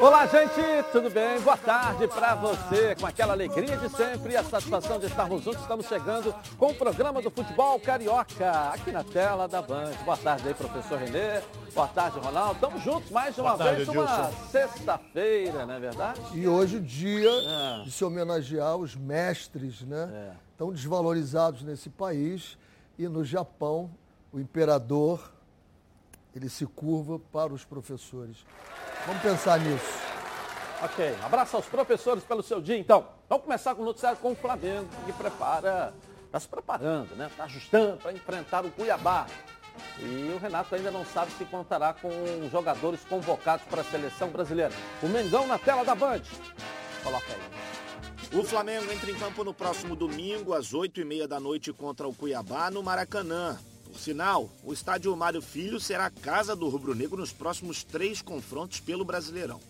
Olá, gente, tudo bem? Boa tarde para você, com aquela alegria de sempre e a satisfação de estarmos juntos. Estamos chegando com o programa do Futebol Carioca, aqui na tela da Band. Boa tarde aí, professor Renê. Boa tarde, Ronaldo. Estamos juntos mais uma Boa vez, tarde, uma sexta-feira, não é verdade? E hoje o dia É. de se homenagear os mestres, né? É. Tão desvalorizados nesse país. E no Japão, o imperador, ele se curva para os professores. Vamos pensar nisso. Ok, abraço aos professores pelo seu dia. Então, vamos começar com o noticiário com o Flamengo, que prepara, está se preparando, né? Está ajustando para enfrentar o Cuiabá. E o Renato ainda não sabe se contará com jogadores convocados para a seleção brasileira. O Mengão na tela da Band. Coloca aí. O Flamengo entra em campo no próximo domingo, às 8h30 da noite, contra o Cuiabá, no Maracanã. Por sinal, o estádio Mário Filho será a casa do rubro-negro nos próximos três confrontos pelo Brasileirão.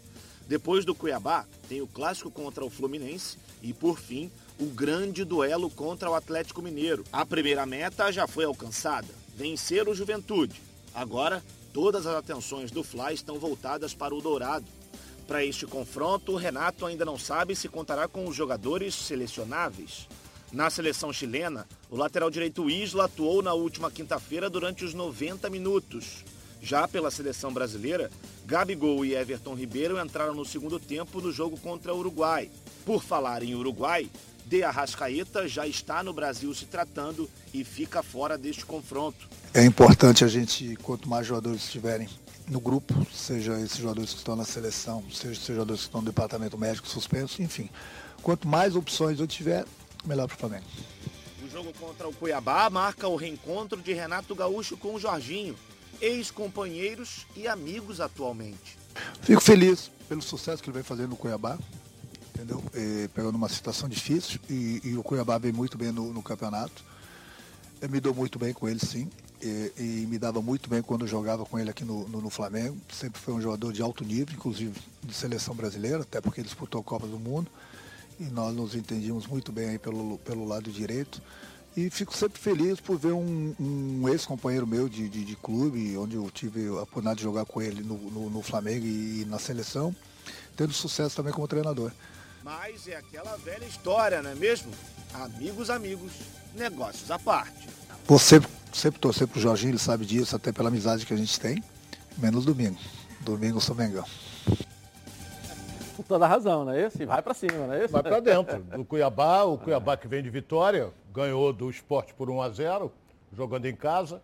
Depois do Cuiabá, tem o clássico contra o Fluminense e, por fim, o grande duelo contra o Atlético Mineiro. A primeira meta já foi alcançada, vencer o Juventude. Agora, todas as atenções do Fla estão voltadas para o Dourado. Para este confronto, o Renato ainda não sabe se contará com os jogadores selecionáveis. Na seleção chilena, o lateral direito Isla atuou na última quinta-feira durante os 90 minutos. Já pela seleção brasileira, Gabigol e Everton Ribeiro entraram no segundo tempo do jogo contra o Uruguai. Por falar em Uruguai, De Arrascaeta já está no Brasil se tratando e fica fora deste confronto. É importante a gente, quanto mais jogadores estiverem no grupo, seja esses jogadores que estão na seleção, seja esses jogadores que estão no departamento médico suspenso, enfim. Quanto mais opções eu tiver, melhor para o Flamengo. Jogo contra o Cuiabá marca o reencontro de Renato Gaúcho com o Jorginho, ex-companheiros e amigos atualmente. Fico feliz pelo sucesso que ele vem fazendo no Cuiabá, entendeu? Eh, pegando uma situação difícil e, e o Cuiabá vem muito bem no, no campeonato. Eu me dou muito bem com ele, sim. E, e me dava muito bem quando eu jogava com ele aqui no, no- no Flamengo. Sempre foi um jogador de alto nível, inclusive de seleção brasileira, até porque ele disputou a Copa do Mundo. E nós nos entendíamos muito bem aí pelo, pelo lado direito. E fico sempre feliz por ver um, um ex-companheiro meu de, de, de clube, onde eu tive a oportunidade de jogar com ele no, no, no Flamengo e, na seleção, tendo sucesso também como treinador. Mas é aquela velha história, não é mesmo? Amigos, amigos, negócios à parte. Vou sempre, sempre torcer pro Jorginho, ele sabe disso, até pela amizade que a gente tem, menos domingo. Domingo eu sou Mengão. Com toda a razão, não é isso? E vai para cima, não é isso? Vai para dentro. Do Cuiabá, o Cuiabá que vem de vitória, ganhou do esporte por 1 a 0 jogando em casa.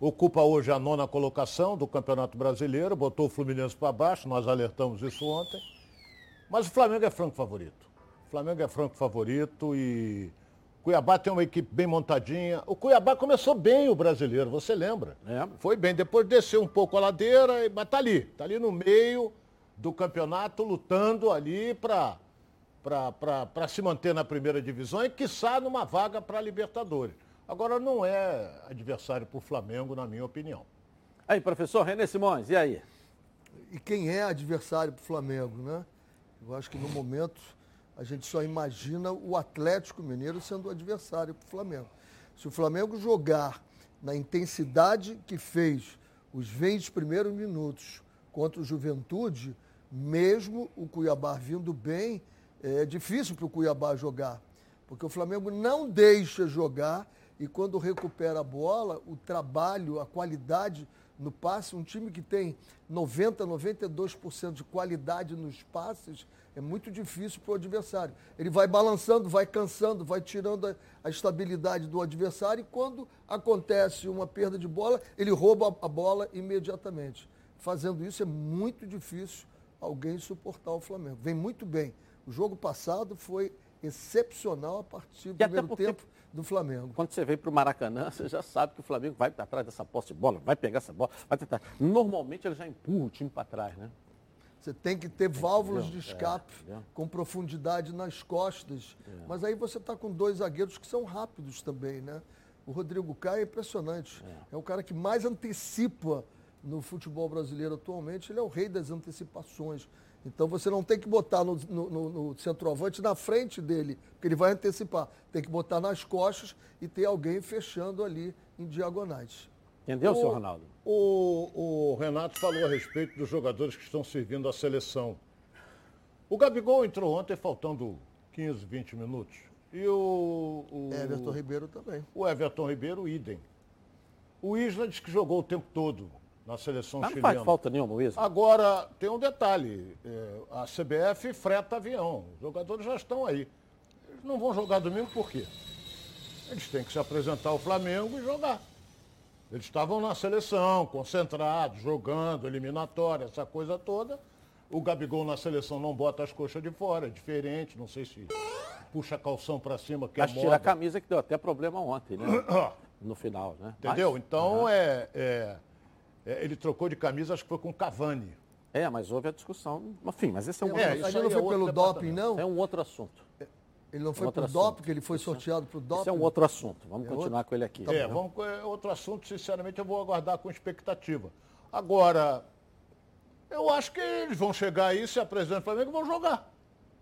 Ocupa hoje a nona colocação do Campeonato Brasileiro, botou o Fluminense para baixo, nós alertamos isso ontem. Mas o Flamengo é franco favorito. O Flamengo é franco favorito e Cuiabá tem uma equipe bem montadinha. O Cuiabá começou bem o brasileiro, você lembra? É. Foi bem, depois desceu um pouco a ladeira, e- mas tá ali, tá ali no meio do campeonato, lutando ali para para se manter na primeira divisão e, quiçá, numa vaga para a Libertadores. Agora, não é adversário para o Flamengo, na minha opinião. Aí, professor René Simões, e aí? E quem é adversário para o Flamengo, né? Eu acho que no momento a gente só imagina o Atlético Mineiro sendo o adversário para o Flamengo. Se o Flamengo jogar na intensidade que fez os 20 primeiros minutos contra o Juventude, mesmo o Cuiabá vindo bem, é difícil para o Cuiabá jogar. Porque o Flamengo não deixa jogar e quando recupera a bola, o trabalho, a qualidade no passe, um time que tem 90, 92% de qualidade nos passes, é muito difícil para o adversário. Ele vai balançando, vai cansando, vai tirando a, a estabilidade do adversário e quando acontece uma perda de bola, ele rouba a bola imediatamente. Fazendo isso é muito difícil alguém suportar o Flamengo. Vem muito bem. O jogo passado foi excepcional a partir do primeiro tempo do Flamengo. Quando você vem para o Maracanã, você já sabe que o Flamengo vai atrás dessa posse de bola, vai pegar essa bola, vai tentar. Normalmente ele já empurra o time para trás, né? Você tem que ter válvulas de escape É, entendeu? com profundidade nas costas. Mas aí você está com dois zagueiros que são rápidos também, né? O Rodrigo Caio é impressionante. É. o cara que mais antecipa no futebol brasileiro atualmente. Ele é o rei das antecipações. Então você não tem que botar no, no- no- centroavante na frente dele, porque ele vai antecipar. Tem que botar nas costas e ter alguém fechando ali em diagonais. Entendeu, o, senhor Ronaldo? O, o Renato falou a respeito dos jogadores que estão servindo à seleção. O Gabigol entrou ontem faltando 15, 20 minutos. E o. o Everton Ribeiro também. O Everton Ribeiro, idem. O Isla diz que jogou o tempo todo na seleção Mas não chilena. faz falta nenhuma, Luiz. Agora, tem um detalhe. é, a CBF freta avião. Os jogadores já estão aí. Eles não vão jogar domingo por quê? Eles têm que se apresentar ao Flamengo e jogar. Eles estavam na seleção, concentrados, jogando, eliminatória, essa coisa toda. O Gabigol na seleção não bota as coxas de fora, é diferente, não sei se puxa calção para cima, que Mas é tira a camisa que deu até problema ontem, né? No final, né? Entendeu? Mas- Então, é, é- é, ele trocou de camisa, acho que foi com o Cavani. É, mas houve a discussão. Enfim, mas esse é um, É, outro, isso Ele aí não é foi outro pelo doping, não? é um outro assunto. Ele não foi outro por assunto. doping, que ele foi sorteado pro doping? Esse é um outro assunto. Vamos É continuar com ele aqui. É, vamos com é, outro assunto, sinceramente, eu vou aguardar com expectativa. Agora, eu acho que eles vão chegar aí, se apresentam no Flamengo e vão jogar.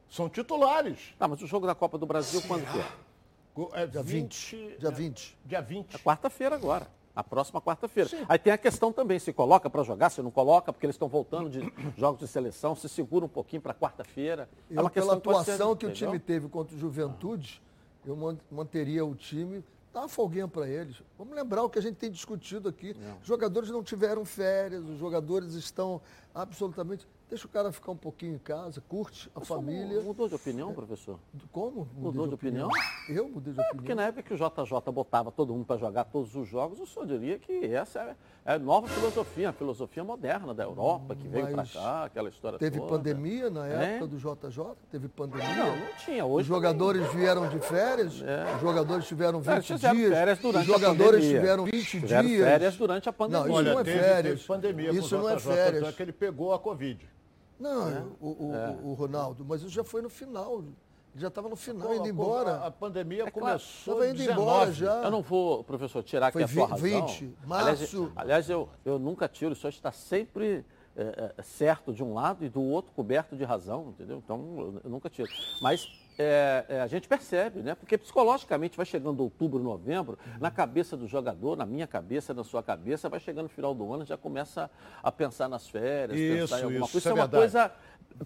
São titulares. Tá, mas o jogo da Copa do Brasil quando que é? É Dia 20. Dia 20. Dia 20. É quarta-feira agora. A próxima quarta-feira. Aí tem a questão também, se coloca para jogar, se não coloca, porque eles estão voltando de jogos de seleção, se segura um pouquinho para quarta-feira. É uma pela questão que ser- atuação que o time teve contra o Juventude, eu man- manteria o time, dá uma folguinha para eles. Vamos lembrar o que a gente tem discutido aqui. Os jogadores não tiveram férias, os jogadores estão absolutamente. Deixa o cara ficar um pouquinho em casa, curte a família. Mudou de opinião, professor? Como? Mudou de opinião? Eu mudei de É, porque opinião. na época que o JJ botava todo mundo para jogar todos os jogos, o senhor diria que essa é, é a nova filosofia, a filosofia moderna da Europa, que veio para cá, aquela história Teve toda. pandemia na É. época do JJ? Teve pandemia? Não, não tinha. Os Hoje jogadores vieram de férias, É. os jogadores tiveram Não, 20 eles fizeram dias, férias durante os jogadores a pandemia. tiveram 20 Tiveram dias. férias durante a pandemia. Não, isso Olha, não é teve, férias. teve pandemia Isso com o não é JJ, férias. tanto é que ele pegou a Covid. Não, É. o, o- o- o Ronaldo, mas isso já foi no final. Ele já estava no final, indo a- embora. A, a pandemia É claro, começou Estava em indo 19. embora já. Eu não vou, professor, tirar aqui Foi a sua razão. 20, aliás, março. aliás, eu, eu nunca tiro, o senhor está sempre é, é, certo de um lado e do outro coberto de razão, entendeu? Então, eu, eu nunca tiro. Mas é, é, a gente percebe, né? Porque psicologicamente vai chegando outubro, novembro, na cabeça do jogador, na minha cabeça, na sua cabeça, vai chegando no final do ano, já começa a pensar nas férias, Isso, pensar em alguma isso, coisa. isso é é uma coisa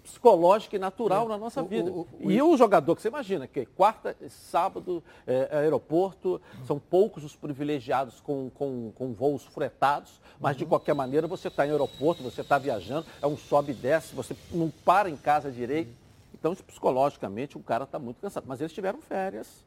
psicológica e natural na nossa vida. o- o- e o jogador que você imagina, que quarta, sábado, é, aeroporto, são poucos os privilegiados com, com, com voos fretados, mas de qualquer maneira você está em aeroporto, você está viajando, é um sobe e desce, você não para em casa direito. Então, psicologicamente, o cara está muito cansado. Mas eles tiveram férias.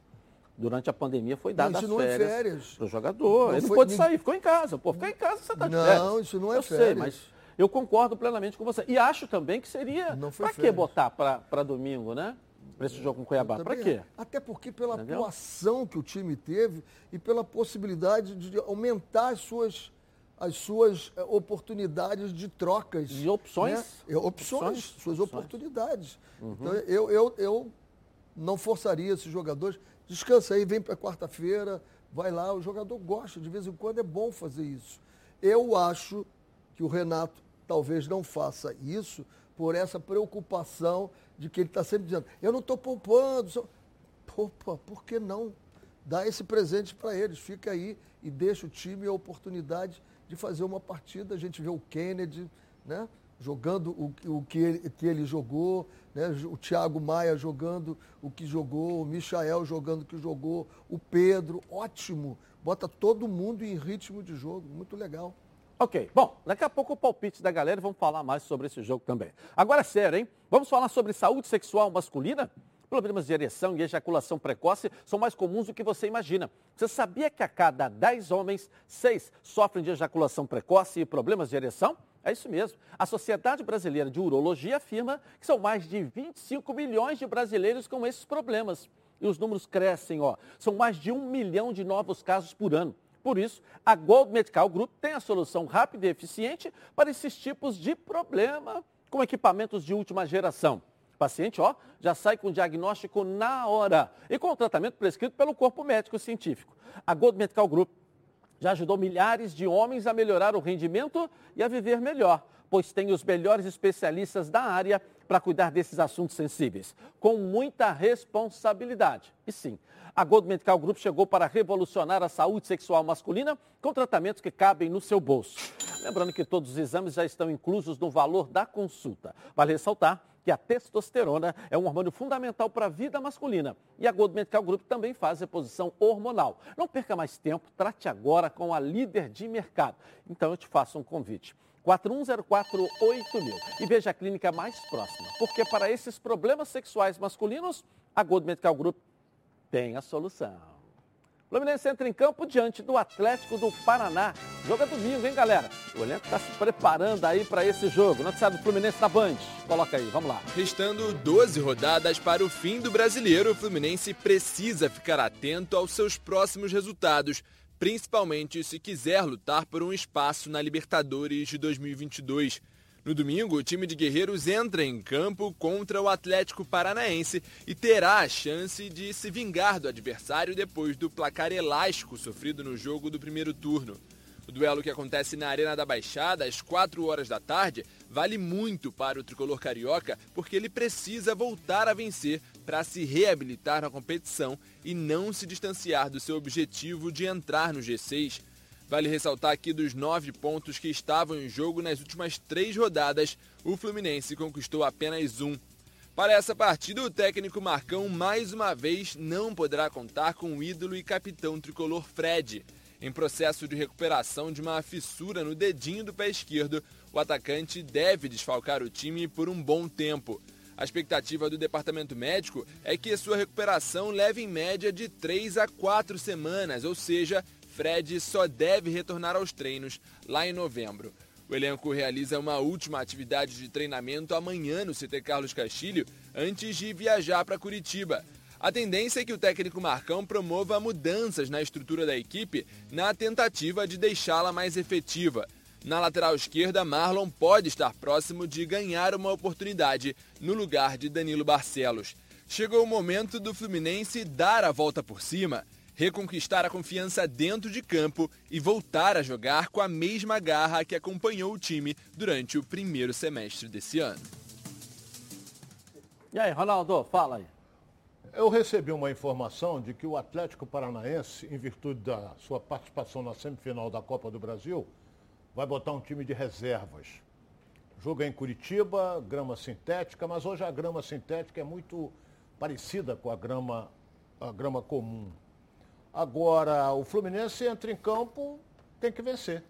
Durante a pandemia foi dada não é férias, férias. para o jogador. Não Ele não pôde ninguém- sair, ficou em casa. Pô, ficar em casa você está de Não, férias. isso não é Eu sei, férias. mas eu concordo plenamente com você. E acho também que seria. Não foi Para que férias. botar para domingo, né? Para esse jogo com Cuiabá? Para quê? Até porque pela Entendeu? atuação que o time teve e pela possibilidade de aumentar as suas, as suas eh, oportunidades de trocas. De opções. né? É, Opções, Opções. suas Opções. Uhum. oportunidades. Então, eu, eu, eu não forçaria esses jogadores. Descansa aí, vem para quarta-feira, vai lá. O jogador gosta, de vez em quando é bom fazer isso. Eu acho que o Renato talvez não faça isso por essa preocupação de que ele está sempre dizendo, eu não estou poupando. só-" Poupa, por que não? Dá esse presente para eles, fica aí e deixa o time a oportunidade de fazer uma partida. A gente vê o Kennedy, né? Jogando o, o que, ele, que ele jogou, né? o Thiago Maia jogando o que jogou, o Michael jogando o que jogou, o Pedro, ótimo. Bota todo mundo em ritmo de jogo, muito legal. Ok, bom, daqui a pouco o palpite da galera vamos falar mais sobre esse jogo também. Agora é sério, hein? Vamos falar sobre saúde sexual masculina? Problemas de ereção e ejaculação precoce são mais comuns do que você imagina. Você sabia que a cada 10 homens, 6 sofrem de ejaculação precoce e problemas de ereção? É isso mesmo. A Sociedade Brasileira de Urologia afirma que são mais de 25 milhões de brasileiros com esses problemas. E os números crescem, ó. São mais de um milhão de novos casos por ano. Por isso, a Gold Medical Group tem a solução rápida e eficiente para esses tipos de problema com equipamentos de última geração. O paciente, ó, já sai com o diagnóstico na hora e com o tratamento prescrito pelo corpo médico científico. A Gold Medical Group já ajudou milhares de homens a melhorar o rendimento e a viver melhor, pois tem os melhores especialistas da área para cuidar desses assuntos sensíveis, com muita responsabilidade. E sim, a Gold Medical Group chegou para revolucionar a saúde sexual masculina com tratamentos que cabem no seu bolso. Lembrando que todos os exames já estão inclusos no valor da consulta. Vale ressaltar que a testosterona é um hormônio fundamental para a vida masculina. E a Gold Medical Group também faz reposição hormonal. Não perca mais tempo, trate agora com a líder de mercado. Então eu te faço um convite. 41048000 e veja a clínica mais próxima, porque para esses problemas sexuais masculinos, a Gold Medical Group tem a solução. Fluminense entra em campo diante do Atlético do Paraná. Jogo é domingo, hein, galera? O elenco está se preparando aí para esse jogo. Noticiário do Fluminense na Band. Coloca aí, vamos lá. Restando 12 rodadas para o fim do brasileiro, o Fluminense precisa ficar atento aos seus próximos resultados, principalmente se quiser lutar por um espaço na Libertadores de 2022. No domingo, o time de Guerreiros entra em campo contra o Atlético Paranaense e terá a chance de se vingar do adversário depois do placar elástico sofrido no jogo do primeiro turno. O duelo que acontece na Arena da Baixada às 4 horas da tarde vale muito para o tricolor carioca porque ele precisa voltar a vencer para se reabilitar na competição e não se distanciar do seu objetivo de entrar no G6. Vale ressaltar que dos nove pontos que estavam em jogo nas últimas três rodadas, o Fluminense conquistou apenas um. Para essa partida, o técnico Marcão mais uma vez não poderá contar com o ídolo e capitão tricolor Fred. Em processo de recuperação de uma fissura no dedinho do pé esquerdo, o atacante deve desfalcar o time por um bom tempo. A expectativa do departamento médico é que sua recuperação leve em média de 3 a 4 semanas, ou seja, Fred só deve retornar aos treinos lá em novembro. O elenco realiza uma última atividade de treinamento amanhã no CT Carlos Castilho, antes de viajar para Curitiba. A tendência é que o técnico Marcão promova mudanças na estrutura da equipe na tentativa de deixá-la mais efetiva. Na lateral esquerda, Marlon pode estar próximo de ganhar uma oportunidade no lugar de Danilo Barcelos. Chegou o momento do Fluminense dar a volta por cima reconquistar a confiança dentro de campo e voltar a jogar com a mesma garra que acompanhou o time durante o primeiro semestre desse ano. E aí, Ronaldo, fala aí. Eu recebi uma informação de que o Atlético Paranaense, em virtude da sua participação na semifinal da Copa do Brasil, vai botar um time de reservas. Jogo é em Curitiba, grama sintética, mas hoje a grama sintética é muito parecida com a grama, a grama comum. Agora, o Fluminense entra em campo, tem que vencer.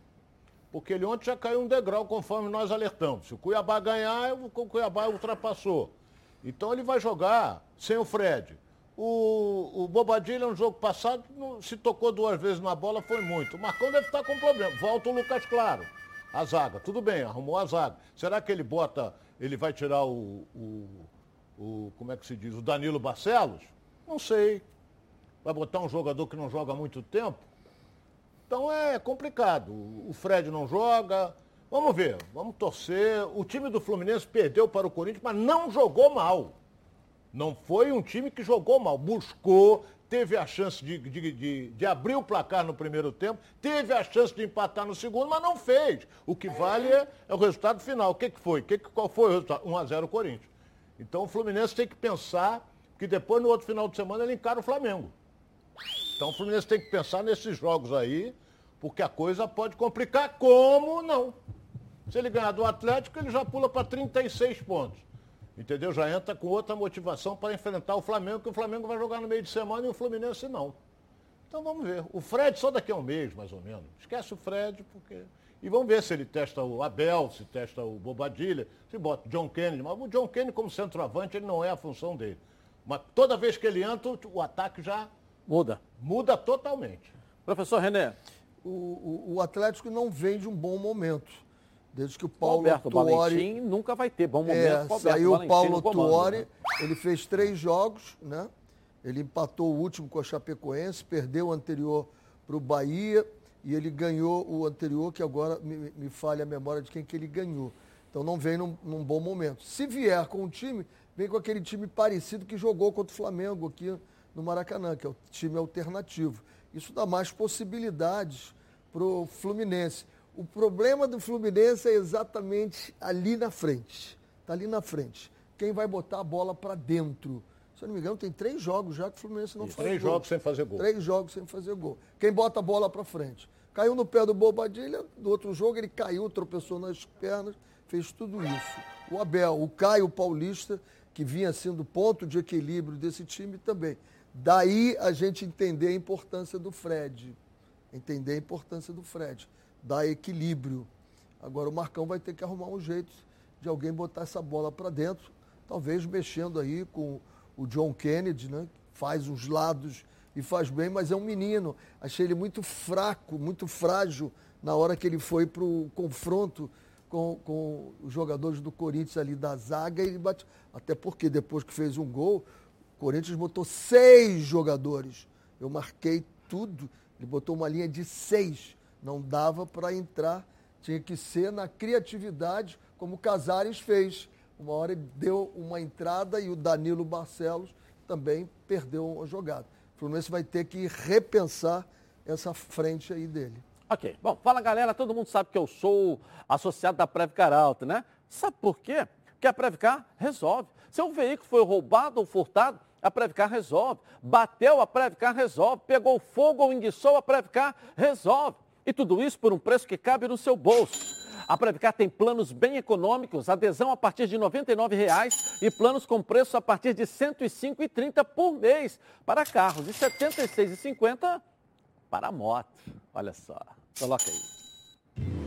Porque ele ontem já caiu um degrau, conforme nós alertamos. Se o Cuiabá ganhar, o Cuiabá ultrapassou. Então ele vai jogar sem o Fred. O, o Bobadilha, no jogo passado, não, se tocou duas vezes na bola, foi muito. O Marcão deve estar com problema. Volta o Lucas Claro. A zaga. Tudo bem, arrumou a zaga. Será que ele bota, ele vai tirar o, o, o como é que se diz, o Danilo Barcelos? Não sei vai botar um jogador que não joga há muito tempo. Então é complicado. O Fred não joga. Vamos ver, vamos torcer. O time do Fluminense perdeu para o Corinthians, mas não jogou mal. Não foi um time que jogou mal. Buscou, teve a chance de, de, de, de, abrir o placar no primeiro tempo, teve a chance de empatar no segundo, mas não fez. O que vale é, é o resultado final. O que, que foi? Que, qual foi o resultado? 1x0 Corinthians. Então o Fluminense tem que pensar que depois, no outro final de semana, ele encara o Flamengo. Então o Fluminense tem que pensar nesses jogos aí, porque a coisa pode complicar, como não. Se ele ganhar do Atlético, ele já pula para 36 pontos. Entendeu? Já entra com outra motivação para enfrentar o Flamengo, que o Flamengo vai jogar no meio de semana e o Fluminense não. Então vamos ver. O Fred só daqui a um mês, mais ou menos. Esquece o Fred, porque. E vamos ver se ele testa o Abel, se testa o Bobadilha, se bota John Kennedy. Mas o John Kennedy, como centroavante, ele não é a função dele. Mas toda vez que ele entra, o ataque já Muda. Muda totalmente. Professor René. O, o, o Atlético não vem de um bom momento. Desde que o Paulo Alberto Tuori... Valentim nunca vai ter bom momento. É, Alberto saiu o Paulo comando, Tuori, né? ele fez três jogos, né? Ele empatou o último com a Chapecoense, perdeu o anterior para o Bahia e ele ganhou o anterior, que agora me, me falha a memória de quem que ele ganhou. Então não vem num, num bom momento. Se vier com o time, vem com aquele time parecido que jogou contra o Flamengo aqui no Maracanã, que é o time alternativo. Isso dá mais possibilidades para o Fluminense. O problema do Fluminense é exatamente ali na frente. Está ali na frente. quem vai botar a bola para dentro. Se eu não me engano, tem três jogos já que o Fluminense não Isso, faz três gol. jogos sem fazer gol. Três jogos sem fazer gol. Quem bota a bola para frente. Caiu no pé do Bobadilha, do outro jogo ele caiu, tropeçou nas pernas, fez tudo isso. O Abel, o Caio Paulista, que vinha sendo ponto de equilíbrio desse time também. Daí a gente entender a importância do Fred. Entender a importância do Fred. Dar equilíbrio. Agora o Marcão vai ter que arrumar um jeito de alguém botar essa bola para dentro, talvez mexendo aí com o John Kennedy, né? Faz os lados e faz bem, mas é um menino. Achei ele muito fraco, muito frágil na hora que ele foi para o confronto com, com os jogadores do Corinthians ali da zaga. Ele bate... Até porque depois que fez um gol, o Corinthians botou seis jogadores. Eu marquei tudo. Ele botou uma linha de seis. Não dava para entrar. Tinha que ser na criatividade, como o Casares fez. Uma hora ele deu uma entrada e o Danilo Barcelos também perdeu uma jogada. O Fluminense vai ter que repensar essa frente aí dele. Ok. Bom, fala galera, todo mundo sabe que eu sou associado da Previcar Alta, né? Sabe por quê? Porque a Previcar resolve. Se um veículo foi roubado ou furtado, a Previcar resolve. Bateu, a Previcar resolve. Pegou fogo ou enguiçou, a Previcar resolve. E tudo isso por um preço que cabe no seu bolso. A Previcar tem planos bem econômicos, adesão a partir de R$ 99,00 e planos com preço a partir de R$ 105,30 por mês para carros e R$ 76,50 para moto. Olha só, coloca aí.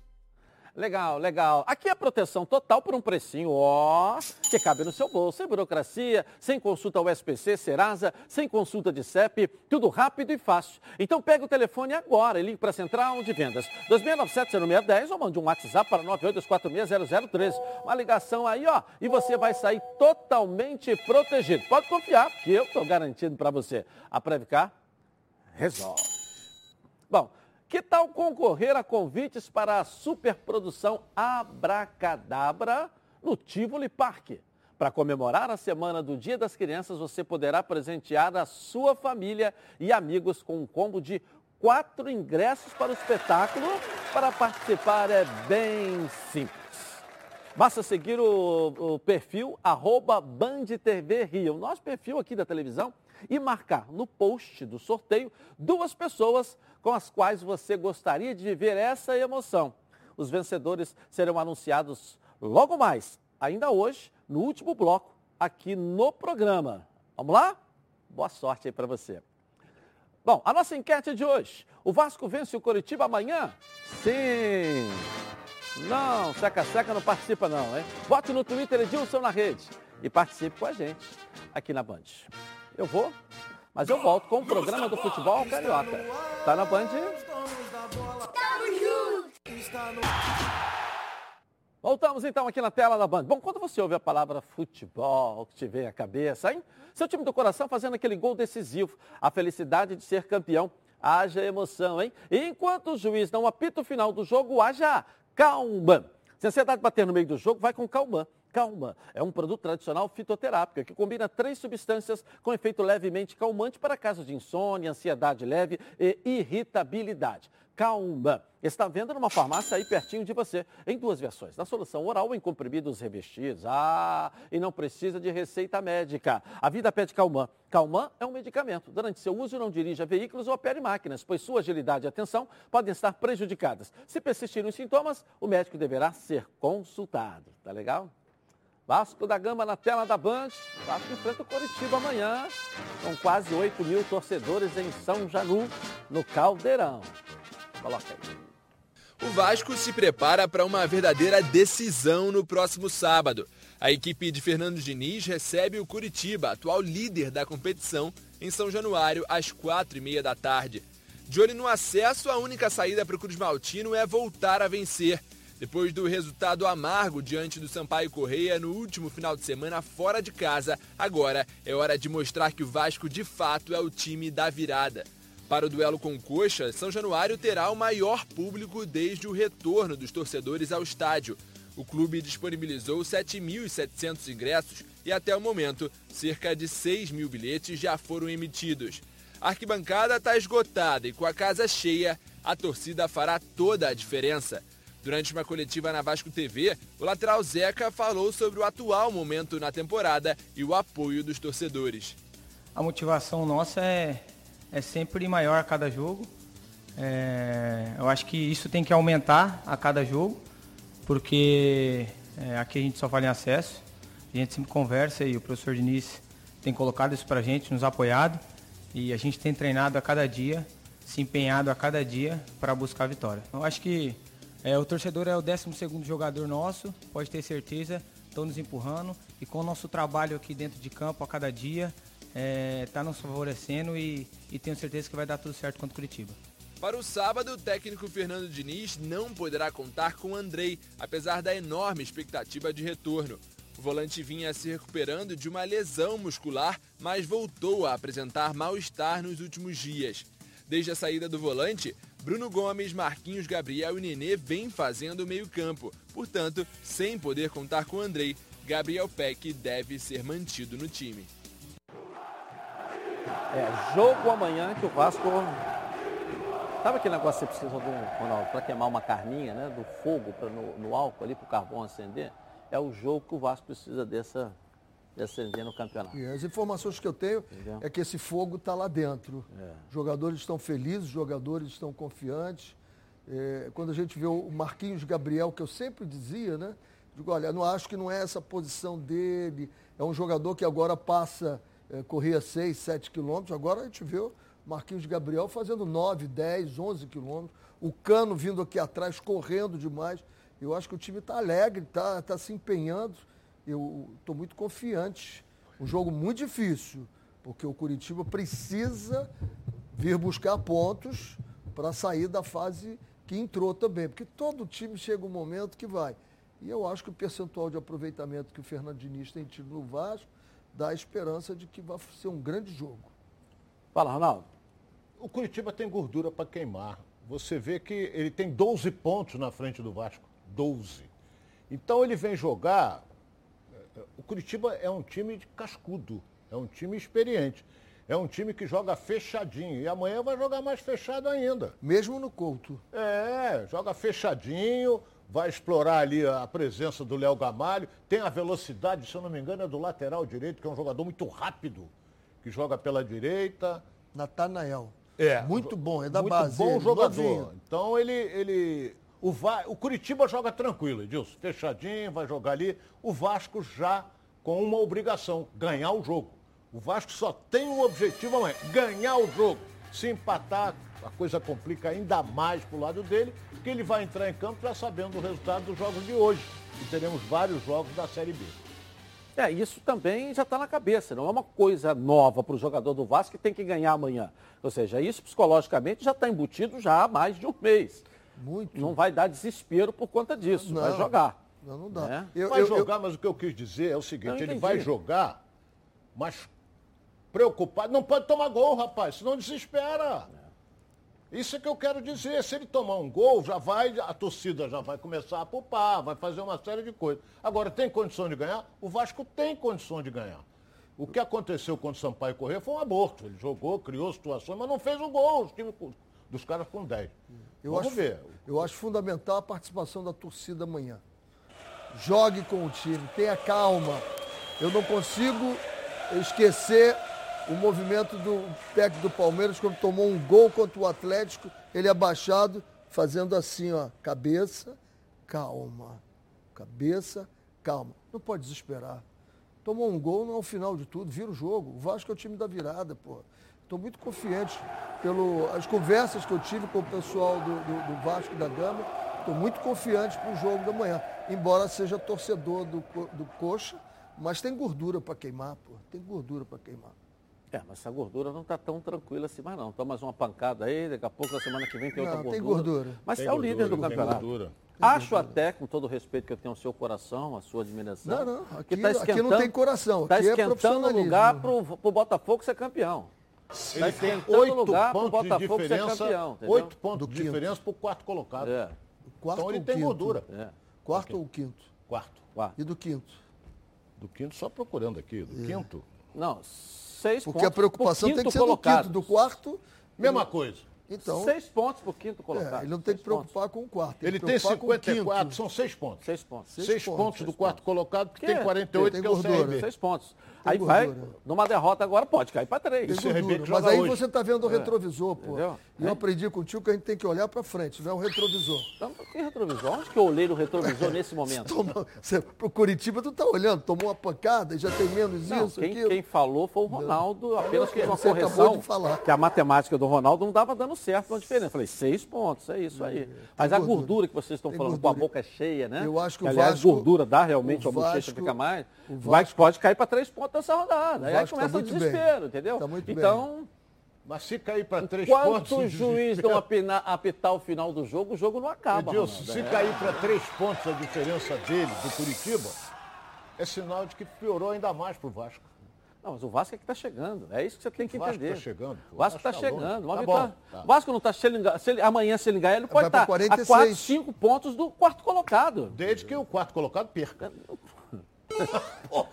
Legal, legal. Aqui é proteção total por um precinho, ó, que cabe no seu bolso, sem burocracia, sem consulta ao SPC, Serasa, sem consulta de CEP, tudo rápido e fácil. Então pegue o telefone agora e ligue para a Central de Vendas, 2697-0610 ou mande um WhatsApp para 982460013. Uma ligação aí, ó, e você vai sair totalmente protegido. Pode confiar, que eu estou garantindo para você. A Previcar resolve. Bom, que tal concorrer a convites para a superprodução Abracadabra no Tivoli Parque? Para comemorar a Semana do Dia das Crianças, você poderá presentear a sua família e amigos com um combo de quatro ingressos para o espetáculo. Para participar é bem simples. Basta seguir o, o perfil arroba Band TV Rio, nosso perfil aqui da televisão, e marcar no post do sorteio duas pessoas com as quais você gostaria de viver essa emoção. Os vencedores serão anunciados logo mais, ainda hoje, no último bloco, aqui no programa. Vamos lá? Boa sorte aí para você. Bom, a nossa enquete de hoje. O Vasco vence o Coritiba amanhã? Sim! Não, seca-seca não participa não, hein? Vote no Twitter Edilson na rede e participe com a gente aqui na Band. Eu vou, mas eu volto com o programa do futebol carioca. Tá na Band? Voltamos então aqui na tela da Band. Bom, quando você ouve a palavra futebol, que te vem à cabeça, hein? Seu time do coração fazendo aquele gol decisivo, a felicidade de ser campeão, haja emoção, hein? E enquanto o juiz não apita o final do jogo, haja calma. Se a ansiedade bater no meio do jogo, vai com calma. Calma é um produto tradicional fitoterápico que combina três substâncias com efeito levemente calmante para casos de insônia, ansiedade leve e irritabilidade. Calma está vendo numa farmácia aí pertinho de você, em duas versões, na solução oral ou em comprimidos revestidos. Ah, e não precisa de receita médica. A vida pede Calman. Calman é um medicamento. Durante seu uso, não dirija veículos ou opere máquinas, pois sua agilidade e atenção podem estar prejudicadas. Se persistirem os sintomas, o médico deverá ser consultado. Tá legal? Vasco da Gama na tela da Band. Vasco enfrenta o Coritiba amanhã, com quase 8 mil torcedores em São Janu, no Caldeirão. Coloca aí. O Vasco se prepara para uma verdadeira decisão no próximo sábado. A equipe de Fernando Diniz recebe o Curitiba, atual líder da competição, em São Januário, às quatro e meia da tarde. De olho no acesso, a única saída para o Cruz Maltino é voltar a vencer. Depois do resultado amargo diante do Sampaio Correia no último final de semana fora de casa, agora é hora de mostrar que o Vasco de fato é o time da virada. Para o duelo com Coxa, São Januário terá o maior público desde o retorno dos torcedores ao estádio. O clube disponibilizou 7.700 ingressos e até o momento, cerca de 6 mil bilhetes já foram emitidos. A arquibancada está esgotada e com a casa cheia, a torcida fará toda a diferença. Durante uma coletiva na Vasco TV, o lateral Zeca falou sobre o atual momento na temporada e o apoio dos torcedores. A motivação nossa é, é sempre maior a cada jogo. É, eu acho que isso tem que aumentar a cada jogo, porque é, aqui a gente só fala em acesso. A gente sempre conversa e o professor Diniz tem colocado isso para a gente, nos apoiado. E a gente tem treinado a cada dia, se empenhado a cada dia para buscar a vitória. Eu acho que é, o torcedor é o 12 jogador nosso, pode ter certeza, estão nos empurrando. E com o nosso trabalho aqui dentro de campo a cada dia, está é, tá nos favorecendo e, e tenho certeza que vai dar tudo certo contra o Curitiba. Para o sábado, o técnico Fernando Diniz não poderá contar com Andrei, apesar da enorme expectativa de retorno. O volante vinha se recuperando de uma lesão muscular, mas voltou a apresentar mal-estar nos últimos dias. Desde a saída do volante, Bruno Gomes, Marquinhos Gabriel e Nenê vêm fazendo o meio-campo. Portanto, sem poder contar com Andrei, Gabriel Peck deve ser mantido no time. É, jogo amanhã que o Vasco. Sabe aquele negócio que você precisa do Ronaldo para queimar uma carninha, né? Do fogo pra, no, no álcool ali para o carvão acender? É o jogo que o Vasco precisa dessa, de acender no campeonato. E as informações que eu tenho Entendeu? é que esse fogo está lá dentro. É. Jogadores estão felizes, jogadores estão confiantes. É, quando a gente vê o Marquinhos Gabriel, que eu sempre dizia, né? Digo, olha, não acho que não é essa posição dele. É um jogador que agora passa, é, corria 6, 7 quilômetros. Agora a gente vê o Marquinhos Gabriel fazendo 9, 10, 11 quilômetros. O Cano vindo aqui atrás, correndo demais. Eu acho que o time está alegre, está tá se empenhando eu estou muito confiante. Um jogo muito difícil, porque o Curitiba precisa vir buscar pontos para sair da fase que entrou também. Porque todo time chega um momento que vai. E eu acho que o percentual de aproveitamento que o Fernando Diniz tem tido no Vasco dá a esperança de que vai ser um grande jogo. Fala, Ronaldo. O Curitiba tem gordura para queimar. Você vê que ele tem 12 pontos na frente do Vasco. 12. Então ele vem jogar o Curitiba é um time de cascudo, é um time experiente. É um time que joga fechadinho. E amanhã vai jogar mais fechado ainda. Mesmo no Couto. É, joga fechadinho, vai explorar ali a presença do Léo Gamalho. Tem a velocidade, se eu não me engano, é do lateral direito, que é um jogador muito rápido, que joga pela direita. Natanael. É. Muito bom, é da muito base. bom jogador. Novinho. Então ele, ele o, Va... o Curitiba joga tranquilo, Edilson. Fechadinho, vai jogar ali. O Vasco já com uma obrigação, ganhar o jogo. O Vasco só tem um objetivo amanhã, ganhar o jogo. Se empatar, a coisa complica ainda mais para o lado dele, porque ele vai entrar em campo já sabendo o resultado dos jogos de hoje. E teremos vários jogos da Série B. É, isso também já está na cabeça, não é uma coisa nova para o jogador do Vasco que tem que ganhar amanhã. Ou seja, isso psicologicamente já está embutido já há mais de um mês. Muito. Não vai dar desespero por conta disso, não, vai jogar. Não, não dá. Né? Eu, vai eu, jogar, eu... mas o que eu quis dizer é o seguinte, ele vai jogar, mas preocupado, não pode tomar gol, rapaz, senão desespera. É. Isso é que eu quero dizer. Se ele tomar um gol, já vai, a torcida já vai começar a pupar, vai fazer uma série de coisas. Agora, tem condição de ganhar? O Vasco tem condição de ganhar. O que aconteceu quando o Sampaio Corrêa foi um aborto. Ele jogou, criou situações, mas não fez o gol. Os times dos caras com 10. Eu Vamos acho, ver. Eu acho fundamental a participação da torcida amanhã. Jogue com o time, tenha calma. Eu não consigo esquecer o movimento do técnico do Palmeiras quando tomou um gol contra o Atlético, ele abaixado, fazendo assim, ó, cabeça, calma. Cabeça, calma. Não pode desesperar. Tomou um gol, não é o final de tudo, vira o jogo. O Vasco é o time da virada, pô. Estou muito confiante pelas conversas que eu tive com o pessoal do, do, do, Vasco da Gama. Estou muito confiante para o jogo da manhã. Embora seja torcedor do, do Coxa, mas tem gordura para queimar, pô. Tem gordura para queimar. É, mas essa gordura não está tão tranquila assim mais não. Toma mais uma pancada aí, daqui a pouco, na semana que vem tem outra Não, gordura. tem gordura. Mas Tem é o líder do gordura, tem campeonato. gordura. Acho até, com todo o respeito que eu tenho ao seu coração, à sua admiração, Não, não, que aqui- tá aqui não tem coração, Está aqui é esquentando o profissionalismo. lugar para o Botafogo ser campeão. Ele tem oito lugar pontos de Botafogo ser diferença, campeão, entendeu? oito pontos Do de diferença para o quarto colocado. É, Quarto Então ele tem quinto? gordura. é. Quarto ou quinto? Quarto. Quarto. E do quinto? Do quinto, só procurando aqui. Do quinto, Não, seis Porque pontos a preocupação tem que ser do colocado. quinto. Do quarto, mesma coisa. então. Seis pontos para o quinto colocado. É, ele não tem que Seis pontos. preocupar com o quarto. Ele tem preocupar com o 54, quinto. são seis pontos. Seis pontos. Seis Seis, pontos, pontos, seis do quarto colocado, que Que tem é? 48, Tem que é o. CRB. Seis pontos. Tem Aí vai, gordura. numa derrota agora pode cair para três. Tem que gordura. Mas aí hoje. você está vendo o retrovisor, pô. Entendeu? E eu aprendi contigo que a gente tem que olhar para frente, não é o retrovisor. Então, que retrovisor? Onde que eu olhei no retrovisor nesse momento? Toma, você, pro Curitiba tu tá olhando, tomou uma pancada e já tem menos Não, isso, quem, aquilo. quem falou foi o Ronaldo, apenas fez uma Você correção. de falar. Que a matemática do Ronaldo não estava dando certo, uma diferença. Eu Falei, seis pontos, é isso aí. Mas a gordura. gordura que vocês estão Tem falando com a gordura. boca cheia, né? Eu acho que o aliás, Vasco- gordura dá realmente, a bochecha fica mais. o Vai, Vasco- pode cair para três pontos nessa rodada. Aí, Vasco tá começa o muito bem. desespero, entendeu? Tá muito bem. então, Mas se cair para três quanto pontos... o juiz não apinar- apitar o final do jogo, o jogo não acaba. Edilson, se cair para três pontos a diferença dele, do Curitiba, é sinal de que piorou ainda mais para o Vasco. Não, mas o Vasco é que está chegando. É isso que você tem que Vasco entender. tá chegando. O Vasco está tá chegando. Tá vitória. bom, tá. O Vasco não está se ele- amanhã se ele ganhar, ele pode estar a 46. 4, 5 pontos do quarto colocado. Desde que o quarto colocado perca. Pô,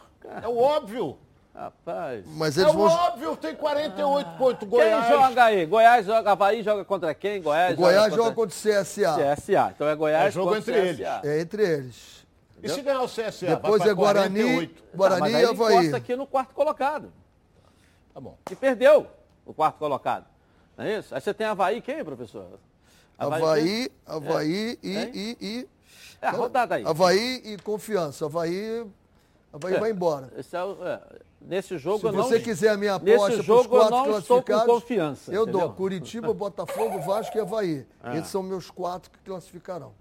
é o óbvio. Rapaz. Mas É eles o vão. óbvio, tem 48 pontos. Goiás. Quem joga aí? Goiás joga, Havaí joga contra quem? Goiás, O Goiás joga contra contra o CSA. CSA. Então é Goiás É jogo contra entre CSA. É entre eles. E se ganhar o CSA? Depois vai é Guarani, 48. Guarani Tá, e aí ele Havaí. encosta aqui no quarto colocado. Tá bom. E perdeu o quarto colocado. Não é isso? Aí você tem Havaí quem, professor? quem? Havaí, Havaí e, Hein? e, e. É a rodada aí. Havaí e confiança. Havaí, Havaí vai embora. Esse é é, nesse jogo Se eu não... você quiser a minha Nesse aposta para os jogo eu quatro não estou com classificados, confiança, eu entendeu? dou Curitiba, Botafogo, Vasco e Havaí. Ah. Esses são meus quatro que classificarão.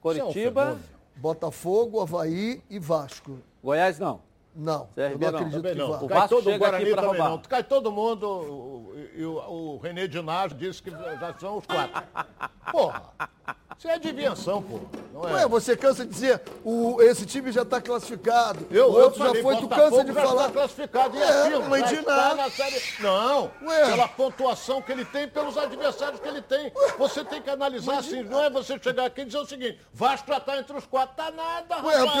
Coritiba, Isso é um. Botafogo, Havaí e Vasco. Goiás não. Não, CRB eu não não. acredito Também que não. vá. O Cai Vasco todo o chega Guarani aqui também roubar. não. Cai todo mundo. o- E o, o René Dinásio disse que já são os quatro. Porra. Isso é adivinhação, pô. Não é? Ué, você cansa de dizer, o, esse time já está classificado, Eu, o outro eu já foi, tu cansa de já falar. Está classificado e É, aquilo, mas já de está nada. na série. Não, Ué. pela pontuação que ele tem, pelos adversários que ele tem. Você tem que analisar assim, não é você chegar aqui e dizer o seguinte, Vasco já está entre os quatro, tá nada, Ué, rapaz.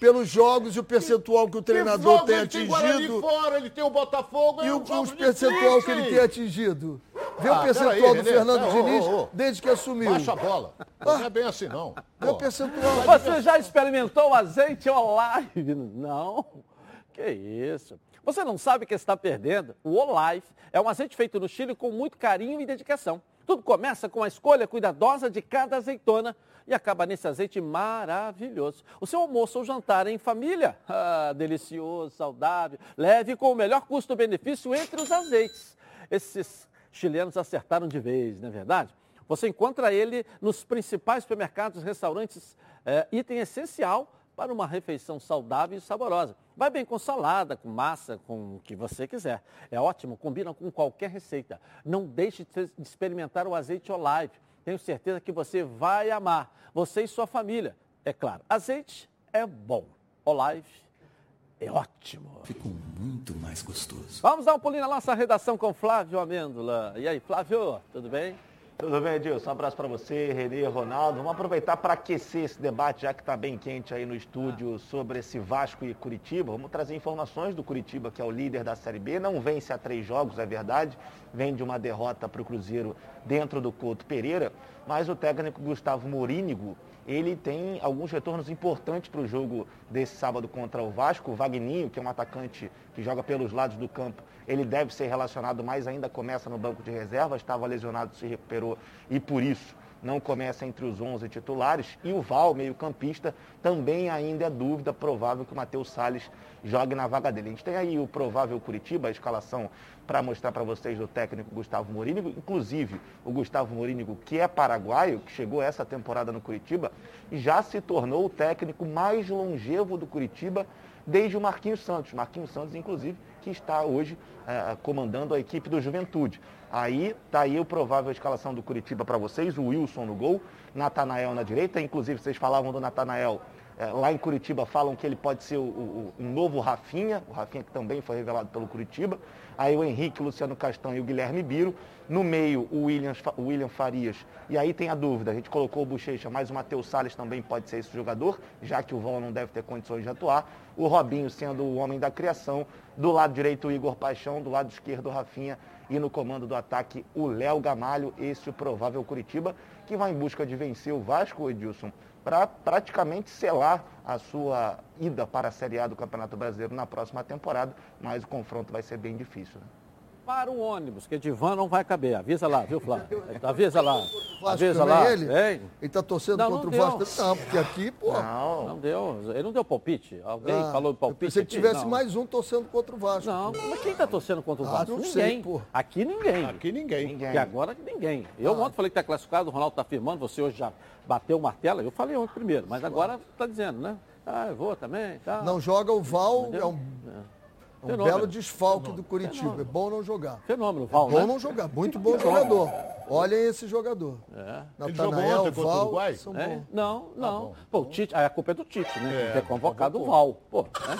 pelo- pelos jogos e o percentual que o treinador jogo tem ele tem atingido fora, ele tem o Botafogo, e é o, um os percentual que ele tem atingido. Vê Ah, o percentual peraí, do Fernando Diniz desde que assumiu. Baixa a bola. Não é bem assim, não. Vê o Pô. percentual. Você já experimentou o azeite Olive? Não. Que isso. Você não sabe que está perdendo? O Olive é um azeite feito no Chile com muito carinho e dedicação. Tudo começa com a escolha cuidadosa de cada azeitona e acaba nesse azeite maravilhoso. O seu almoço ou jantar em família? Ah, delicioso, saudável, leve com o melhor custo-benefício entre os azeites. Esses chilenos acertaram de vez, não é verdade? Você encontra ele nos principais supermercados, restaurantes, é, item essencial para uma refeição saudável e saborosa. Vai bem com salada, com massa, com o que você quiser. É ótimo, combina com qualquer receita. Não deixe de experimentar o azeite Olive. Tenho certeza que você vai amar. Você e sua família. É claro, azeite é bom. Olive é ótimo. Ficou muito mais gostoso. Vamos dar um pulinho na nossa redação com Flávio Amêndola. E aí, Flávio, tudo bem? Tudo bem, Edilson? Um abraço para você, Renê, Ronaldo. Vamos aproveitar para aquecer esse debate, já que está bem quente aí no estúdio, sobre esse Vasco e Curitiba. Vamos trazer informações do Curitiba, que é o líder da Série B. Não vence há três jogos, é verdade. Vem de uma derrota para o Cruzeiro dentro do Couto Pereira. Mas o técnico Gustavo Morínigo, ele tem alguns retornos importantes para o jogo desse sábado contra o Vasco. O Vagninho, que é um atacante que joga pelos lados do campo, ele deve ser relacionado, mas ainda começa no banco de reservas, estava lesionado, se recuperou e por isso não começa entre os 11 titulares. E o Val, meio-campista, também ainda é dúvida, provável que o Matheus Salles jogue na vaga dele. A gente tem aí o provável Curitiba, a escalação para mostrar para vocês do técnico Gustavo Morínigo. Inclusive, o Gustavo Morínigo, que é paraguaio, que chegou essa temporada no Curitiba, já se tornou o técnico mais longevo do Curitiba desde o Marquinhos Santos. Marquinhos Santos, inclusive, que está hoje é, comandando a equipe do Juventude. Aí está aí o provável escalação do Curitiba para vocês, o Wilson no gol, Natanael na direita, inclusive vocês falavam do Natanael é, lá em Curitiba falam que ele pode ser o, o, um novo Rafinha, o Rafinha que também foi revelado pelo Curitiba. Aí o Henrique, o Luciano Castanho e o Guilherme Biro. No meio, o William, o William Farias. E aí tem a dúvida, a gente colocou o Bochecha, mas o Matheus Salles também pode ser esse jogador, já que o Vão não deve ter condições de atuar. O Robinho sendo o homem da criação. Do lado direito, o Igor Paixão. Do lado esquerdo, o Rafinha. E no comando do ataque, o Léo Gamalho, esse o provável Curitiba, que vai em busca de vencer o Vasco, Edilson, para praticamente selar a sua ida para a Série A do Campeonato Brasileiro na próxima temporada, mas o confronto vai ser bem difícil. Né? Para o ônibus, que de van não vai caber. Avisa lá, viu, Flávio? Avisa lá. Avisa lá. Ele está torcendo não, contra não o Vasco? Não, porque aqui, pô. Não, não deu. Ele não deu palpite. Alguém ah, falou palpite. Que tivesse não. mais um torcendo contra o Vasco. Não, mas quem está torcendo contra o ah, Vasco? Ah, ninguém. Sei, pô. Aqui ninguém. Aqui ninguém. ninguém. E agora ninguém. Eu ah. ontem falei que está classificado, o Ronaldo está afirmando, você hoje já bateu o martelo. Eu falei ontem primeiro, mas agora está dizendo, né? Ah, eu vou também. Tá. Não joga o Val, é um. É. Um Fenômeno. belo desfalque Fenômeno. do Curitiba. Fenômeno. É bom não jogar. Fenômeno, Val. É bom né? não jogar. Muito bom jogador. Olhem esse jogador. É. Natanael, Val. São é? Não, não. Tá Pô, o Tite, a culpa é do Tite, né? É, ter convocado o Val. Pô, né?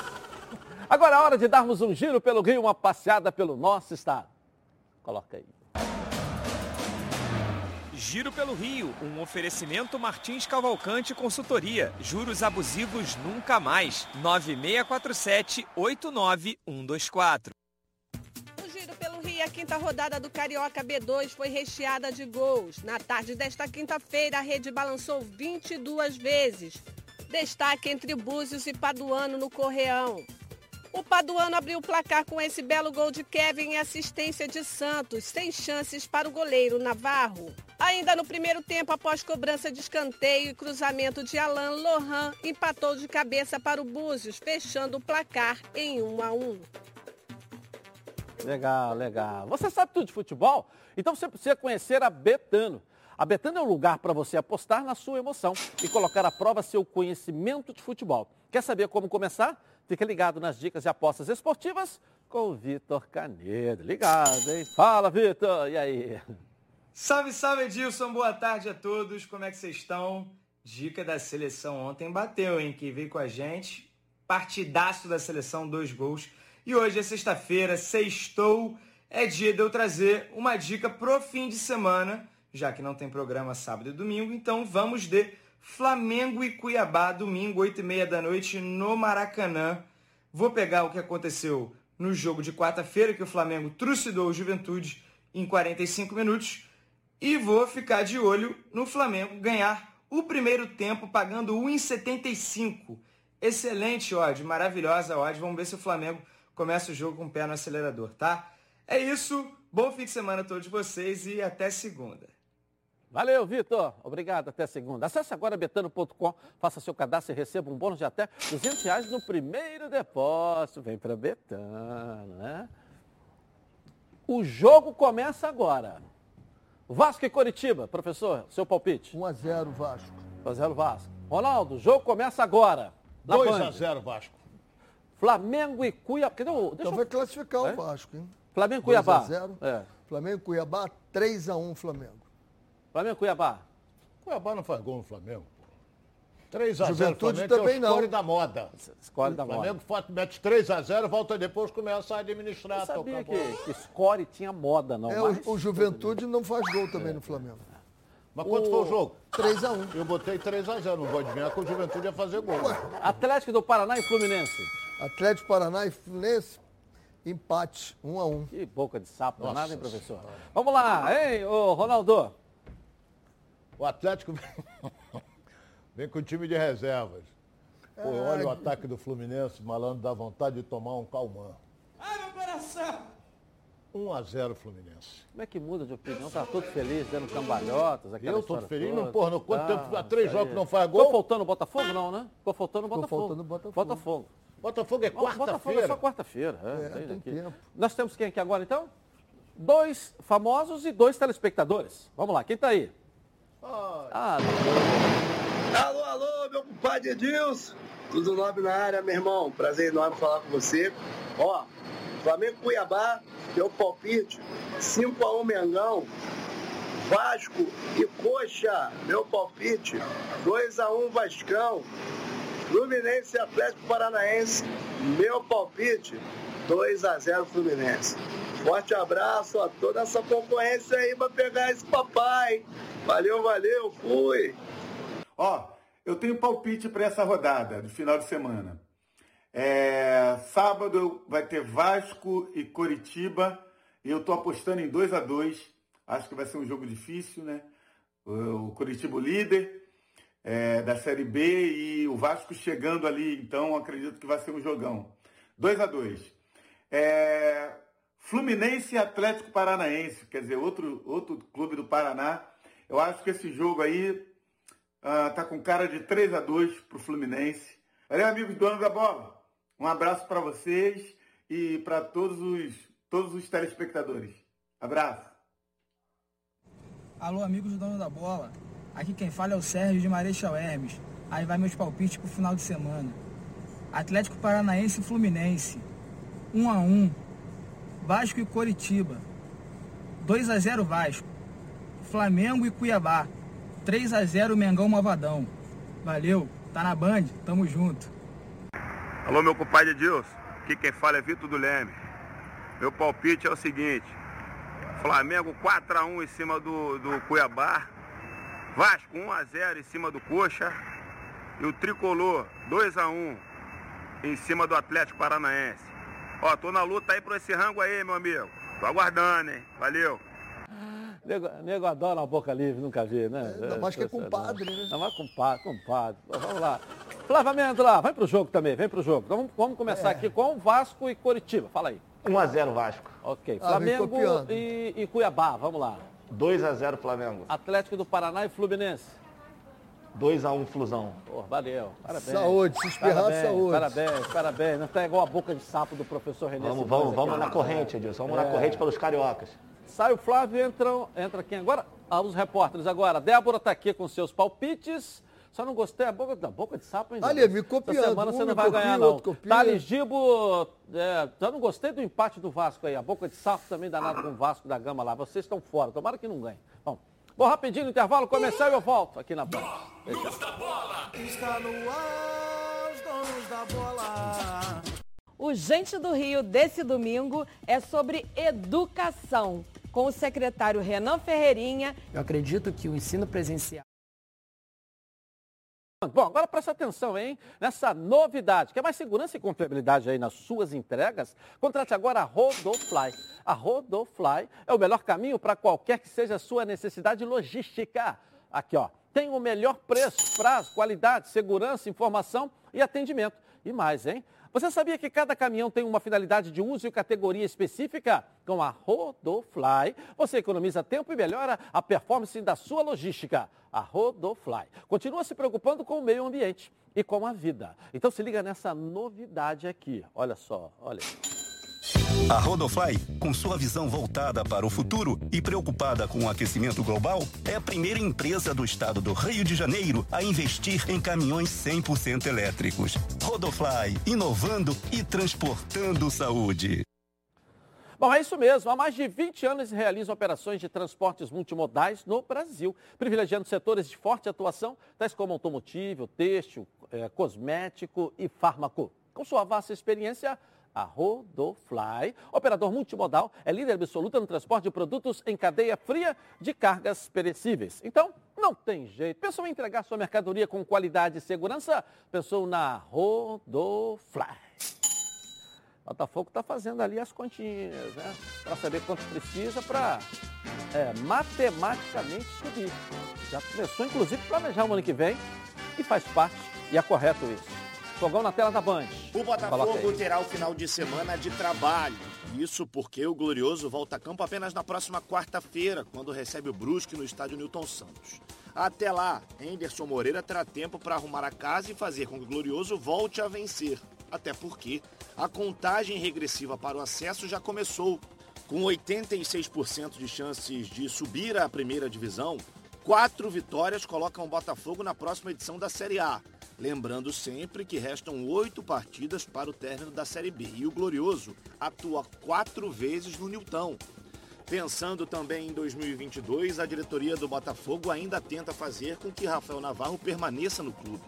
Agora é hora de darmos um giro pelo Rio, uma passeada pelo nosso estado. Coloca aí. Giro pelo Rio, um oferecimento Martins Cavalcante Consultoria. Juros abusivos nunca mais. 9647-89124. O Giro pelo Rio, a quinta rodada do Carioca B2 foi recheada de gols. Na tarde desta quinta-feira, a rede balançou 22 vezes. Destaque entre Búzios e Paduano no Correão. O Paduano abriu o placar com esse belo gol de Kevin e assistência de Santos, sem chances para o goleiro Navarro. Ainda no primeiro tempo, após cobrança de escanteio e cruzamento de Alain, Lohan empatou de cabeça para o Búzios, fechando o placar em 1 a 1. Legal, legal. Você sabe tudo de futebol? Então você precisa conhecer a Betano. A Betano é um lugar para você apostar na sua emoção e colocar à prova seu conhecimento de futebol. Quer saber como começar? Fica ligado nas dicas de apostas esportivas com o Vitor Canedo. Ligado, hein? Fala, Vitor! E aí? Salve, salve, Edilson! Boa tarde a todos. Como é que vocês estão? Dica da seleção ontem bateu, hein? Quem veio com a gente, partidaço da seleção, dois gols. E hoje é sexta-feira, sextou, é dia de eu trazer uma dica pro fim de semana, já que não tem programa sábado e domingo, então vamos de Flamengo e Cuiabá, domingo, 8 e meia da noite, no Maracanã. Vou pegar o que aconteceu no jogo de quarta-feira, que o Flamengo trucidou o Juventude em 45 minutos, e vou ficar de olho no Flamengo ganhar o primeiro tempo pagando 1,75. Excelente odd, maravilhosa odd. Vamos ver se o Flamengo começa o jogo com o pé no acelerador, tá? É isso. Bom fim de semana a todos vocês e até segunda. Valeu, Vitor. Obrigado. Até segunda. Acesse agora betano.com, faça seu cadastro e receba um bônus de até 200 reais no primeiro depósito. Vem para Betano, né? O jogo começa agora. Vasco e Coritiba, professor, seu palpite. 1 a 0 Vasco. 1 a 0 Vasco. Ronaldo, o jogo começa agora. 2 a 0 Vasco. Flamengo e Cuiabá. Então vai classificar é? o Vasco, hein? Flamengo e Cuiabá. 2 a 0. É. Flamengo e Cuiabá, 3 a 1 Flamengo. Flamengo Cuiabá. Cuiabá não faz gol no Flamengo. 3 a 0 Juventude Flamengo, também é o score da moda. Score da moda. Flamengo mete 3 a 0 volta depois começa a administrar. Eu sabia que, que score tinha moda, não. É, mas... o, Juventude não faz gol também é. no Flamengo. Mas quanto o... foi o jogo? 3 a 1 Eu botei 3 a 0 não vou adivinhar que o Juventude ia fazer gol. Ué. Atlético do Paraná e Fluminense. Atlético Paraná e Fluminense, empate, 1 a 1 Que boca de sapo, Nossa, nada, hein, professor? Vamos lá, hein, ô Ronaldo? O Atlético vem com o time de reservas. Pô, olha o ataque do Fluminense, malandro, dá vontade de tomar um calmão. Ai, meu coração! 1 a 0 Fluminense. Como é que muda de opinião? Tá todo feliz, dando cambalhotas, aquela Eu tô feliz, toda. não, porra, não, quanto Ah, tempo, há três jogos que não faz Ficou gol? faltando o Botafogo, não, né? Ficou faltando o Ficou Botafogo. faltando o Botafogo. Botafogo. Botafogo é Botafogo é quarta-feira. só quarta-feira. É, É, tem tem aqui. tempo. Nós temos quem aqui agora, então? Dois famosos e dois telespectadores. Vamos lá, quem tá aí? Alô, alô, meu compadre Edilson. Tudo nobre na área, meu irmão. Prazer enorme falar com você. Ó, Flamengo Cuiabá, meu palpite, 5x1 Mengão. Vasco e Coxa, meu palpite, 2x1 Vascão. Fluminense e Atlético Paranaense, meu palpite, 2x0 Fluminense. Forte abraço a toda essa concorrência aí pra pegar esse papai. Valeu, valeu, fui. Ó, eu tenho palpite para essa rodada do final de semana. É, sábado vai ter Vasco e Coritiba. E eu tô apostando em 2 a 2 Acho que vai ser um jogo difícil, né? O, Coritiba líder é, da Série B e o Vasco chegando ali, então acredito que vai ser um jogão. 2 a 2 é, Fluminense e Atlético Paranaense, quer dizer, outro, outro clube do Paraná. Eu acho que esse jogo aí ah, tá com cara de 3 a 2 pro Fluminense. Valeu, amigos donos da bola. Um abraço para vocês e para todos os, todos os telespectadores. Abraço. Alô, amigos do dono da bola. Aqui quem fala é o Sérgio de Marechal Hermes. Aí vai meus palpites pro final de semana. Atlético Paranaense e Fluminense. 1 a 1. Vasco e Coritiba. 2 a 0 Vasco. Flamengo e Cuiabá. 3 a 0 Mengão Movadão. Valeu, tá na Band, tamo junto. Alô, meu compadre Edilson. Aqui quem fala é Vitor do Leme. Meu palpite é o seguinte: Flamengo 4x1 em cima do, do Cuiabá. Vasco 1x0 em cima do Coxa. E o Tricolor 2x1 em cima do Atlético Paranaense. Ó, tô na luta aí por esse rango aí, meu amigo. Tô aguardando, hein? Valeu. Nego, nego adora uma boca livre, nunca vi, né? ainda mais que é compadre, né? Não, mas compadre, compadre. Vamos lá. Flávio Mendes lá, vai pro jogo também, vem pro jogo. Então, vamos, começar É. aqui com Vasco e Coritiba. Fala aí. 1x0 Vasco. Ok. Ah, Flamengo e, e Cuiabá, vamos lá. 2x0 Flamengo. Atlético do Paraná e Fluminense. 2x1 Flusão. Pô, valeu. Parabéns. Saúde, se espirrar, parabéns, saúde. Parabéns, parabéns. Não tá igual a boca de sapo do professor René Vamos, Simões vamos, aqui, vamos na corrente, Edilson. Vamos na É. corrente pelos cariocas. Sai o Flávio, entra, entra quem agora? Ah, os repórteres agora. Débora está aqui com seus palpites. Só não gostei a boca, da boca de sapo ainda. Ali, me copiando. Essa semana Um você não vai copia, ganhar, não. Thales Gibo, é, eu não gostei do empate do Vasco aí. A boca de sapo também danado com o Vasco da Gama lá. Vocês estão fora. Tomara que não ganhe. Bom, vou rapidinho no intervalo começar e eu volto aqui na Band. Está no ar, os donos da bola. O Gente do Rio desse domingo é sobre educação, com o secretário Renan Ferreirinha. Eu acredito que o ensino presencial. Bom, agora presta atenção, hein? Nessa novidade. Quer mais segurança e confiabilidade aí nas suas entregas? Contrate agora a Rodofly. A Rodofly é o melhor caminho para qualquer que seja a sua necessidade logística. Aqui, ó. Tem o melhor preço, prazo, qualidade, segurança, informação e atendimento. E mais, hein? Você sabia que cada caminhão tem uma finalidade de uso e categoria específica? Com a Rodofly, você economiza tempo e melhora a performance da sua logística. A Rodofly continua se preocupando com o meio ambiente e com a vida. Então se liga nessa novidade aqui. Olha só, olha. A Rodofly, com sua visão voltada para o futuro e preocupada com o aquecimento global, é a primeira empresa do estado do Rio de Janeiro a investir em caminhões 100% elétricos. Rodofly, inovando e transportando saúde. Bom, é isso mesmo. Há mais de 20 anos realiza operações de transportes multimodais no Brasil, privilegiando setores de forte atuação, tais como automotivo, têxtil, eh, cosmético e fármaco. Com sua vasta experiência, a Rodofly, operador multimodal, é líder absoluta no transporte de produtos em cadeia fria de cargas perecíveis. Então, não tem jeito. Pensou em entregar sua mercadoria com qualidade e segurança? Pensou na Rodofly. Botafogo está fazendo ali as continhas, né? Para saber quanto precisa para é, matematicamente subir. Já começou, inclusive, a planejar o ano que vem e faz parte, e é correto isso. Fogão na tela da Band. O Botafogo terá o final de semana de trabalho. Isso porque o Glorioso volta a campo apenas na próxima quarta-feira, quando recebe o Brusque no estádio Newton Santos. Até lá, Henderson Moreira terá tempo para arrumar a casa e fazer com que o Glorioso volte a vencer. Até porque a contagem regressiva para o acesso já começou. Com 86% de chances de subir à primeira divisão, quatro vitórias colocam o Botafogo na próxima edição da Série A. Lembrando sempre que restam oito partidas para o término da Série B. E o Glorioso atua quatro vezes no Nilton. Pensando também em 2022, a diretoria do Botafogo ainda tenta fazer com que Rafael Navarro permaneça no clube.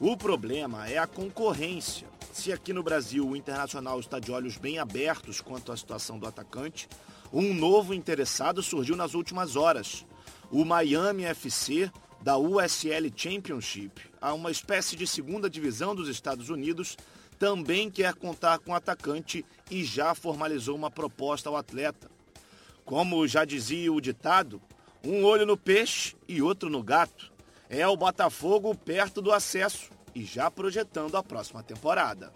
O problema é a concorrência. Se aqui no Brasil o Internacional está de olhos bem abertos quanto à situação do atacante, um novo interessado surgiu nas últimas horas. O Miami FC da USL Championship, a uma espécie de segunda divisão dos Estados Unidos, também quer contar com o atacante e já formalizou uma proposta ao atleta. Como já dizia o ditado, um olho no peixe e outro no gato. É o Botafogo perto do acesso e já projetando a próxima temporada.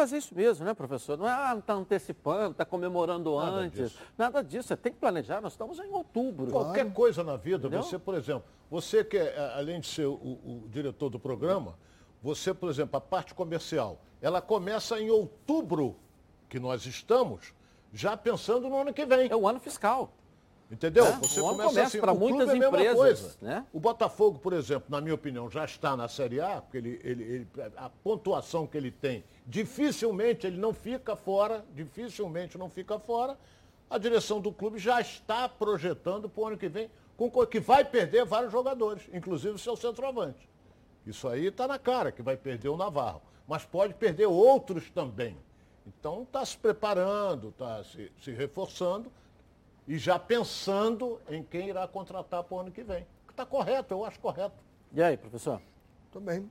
Fazer isso mesmo, né, professor? Não é, ah, está antecipando, está comemorando Nada antes. disso. Nada disso. Você tem que planejar. Nós estamos em outubro. Qualquer coisa na vida, Entendeu? você, por exemplo, você que é, além de ser o, o diretor do programa, você, por exemplo, a parte comercial, ela começa em outubro, que nós estamos, já pensando no ano que vem. É o ano fiscal. Entendeu? É, Você começa começa assim, para muitas é empresas, né? O Botafogo, por exemplo, na minha opinião, já está na Série A, porque ele, ele- ele- a pontuação que ele tem, dificilmente ele não fica fora, dificilmente não fica fora. A direção do clube já está projetando para o ano que vem, com co- que vai perder vários jogadores, inclusive o seu centroavante. Isso aí está na cara que vai perder o Navarro. Mas pode perder outros também. Então está se preparando, está se, se reforçando e já pensando em quem irá contratar para o ano que vem. Está correto, eu acho correto. E aí, professor? Também.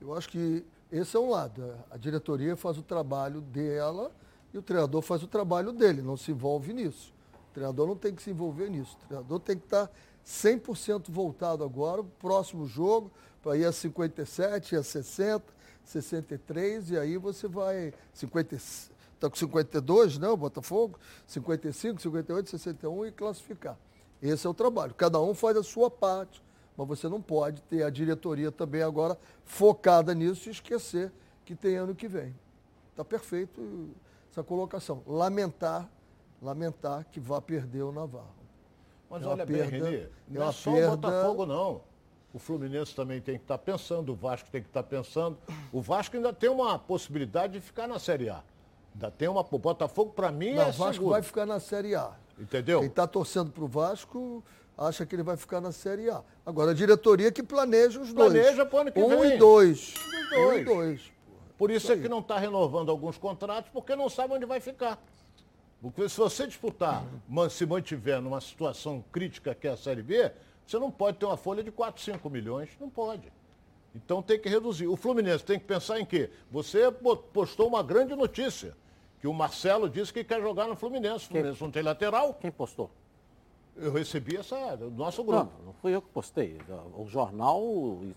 Eu acho que esse é um lado. A diretoria faz o trabalho dela e o treinador faz o trabalho dele, não se envolve nisso. O treinador não tem que se envolver nisso. O treinador tem que estar 100% voltado agora, próximo jogo, para ir a 57, a 60, 63, e aí você vai. 50, está com 52, né? O Botafogo? 55, 58, 61 e classificar. Esse é o trabalho. Cada um faz a sua parte, mas você não pode ter a diretoria também agora focada nisso e esquecer que tem ano que vem. Está perfeito essa colocação. Lamentar, lamentar que vá perder o Navarro. Mas É olha perda- bem, Renê, é não é só perda- o Botafogo, não. O Fluminense também tem que estar pensando, o Vasco tem que estar pensando. O Vasco ainda tem uma possibilidade de ficar na Série A. Ainda tem uma. O Botafogo, para mim, Não, é o Vasco seguro. vai ficar na Série A. Entendeu? Quem está torcendo para o Vasco acha que ele vai ficar na Série A. Agora, a diretoria que planeja os dois. Planeja pro ano que um vem. e dois. Um Um e e dois. dois. Por isso é que não está renovando alguns contratos, porque não sabe onde vai ficar. Porque se você disputar, se mantiver numa situação crítica que é a Série B, você não pode ter uma folha de 4, 5 milhões. Não pode. Então tem que reduzir. O Fluminense tem que pensar em quê? Você po- postou uma grande notícia, que o Marcelo disse que quer jogar no Fluminense. O Fluminense não tem lateral. Quem postou? Eu recebi essa do nosso Não, grupo. não fui eu que postei. O jornal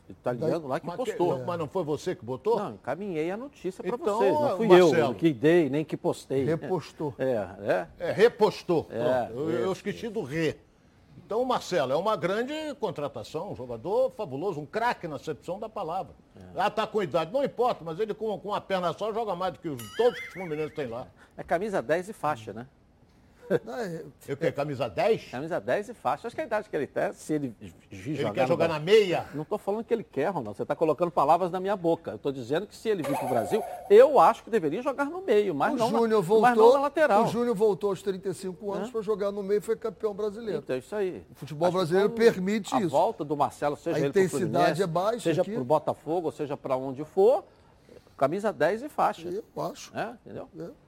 italiano lá que postou. Mas não foi você que botou? Não, encaminhei a notícia para Então, vocês. Não fui Marcelo. eu que dei, nem que postei. Repostou. É, é. É, repostou. É, eu, eu isso, esqueci do re. Então, Marcelo é uma grande contratação, um jogador fabuloso, um craque na acepção da palavra. É. Ah, tá com idade, não importa, mas ele com, com uma perna só joga mais do que os- todos os Fluminenses têm lá. É camisa 10 e faixa, né? É- Eu quero camisa 10? Camisa 10 e faixa. Acho que a idade que ele tem, se ele vir Ele quer jogar na meia? Não estou falando que ele quer, Ronaldo. Você está colocando palavras na minha boca. Eu estou dizendo que se ele vir para o Brasil, eu acho que deveria jogar no meio, mas, o não, Júnior na, voltou, mas não na lateral. O Júnior voltou aos 35 anos É. para jogar no meio e foi campeão brasileiro. Então, isso aí. O futebol Acho que brasileiro quando permite a isso. volta do Marcelo, seja A ele intensidade é baixa seja para o Botafogo, seja para onde for, camisa 10 e faixa. Eu acho. É, entendeu? É.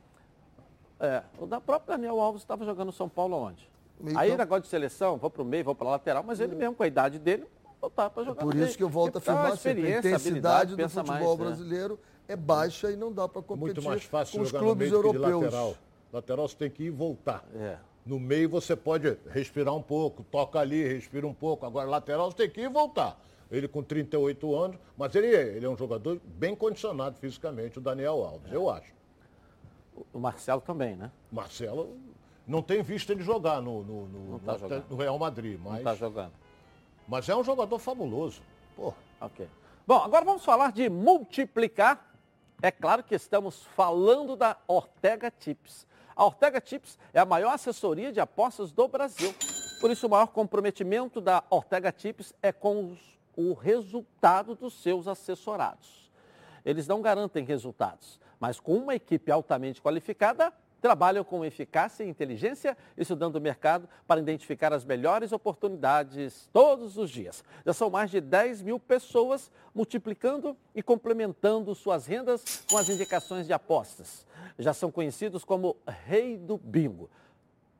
É, o da própria Daniel Alves estava jogando no São Paulo onde? Meio Aí campo. negócio de seleção, vou para o meio, vou para a lateral, mas ele mesmo com a idade dele, voltar para jogar Por no isso que eu volto a tá afirmar sempre, a intensidade do futebol mais, né? brasileiro é baixa e não dá para competir Muito mais fácil com os jogar no clubes meio do que de europeus. lateral. Lateral você tem que ir e voltar. É. No meio você pode respirar um pouco, toca ali, respira um pouco. Agora, lateral você tem que ir e voltar. Ele com 38 anos, mas ele, ele é um jogador bem condicionado fisicamente, o Daniel Alves, eu acho. O Marcelo também, né? Marcelo não tem visto ele jogar no, no, no, tá no- no Real Madrid, mas, Não tá jogando. mas é um jogador fabuloso. Pô, Ok. Bom, agora vamos falar de multiplicar. É claro que estamos falando da Ortega Tips. A Ortega Tips é a maior assessoria de apostas do Brasil. Por isso, o maior comprometimento da Ortega Tips é com os- o resultado dos seus assessorados. Eles não garantem resultados, mas com uma equipe altamente qualificada, trabalham com eficácia e inteligência, estudando o mercado para identificar as melhores oportunidades todos os dias. Já são mais de 10 mil pessoas multiplicando e complementando suas rendas com as indicações de apostas. Já são conhecidos como Rei do Bingo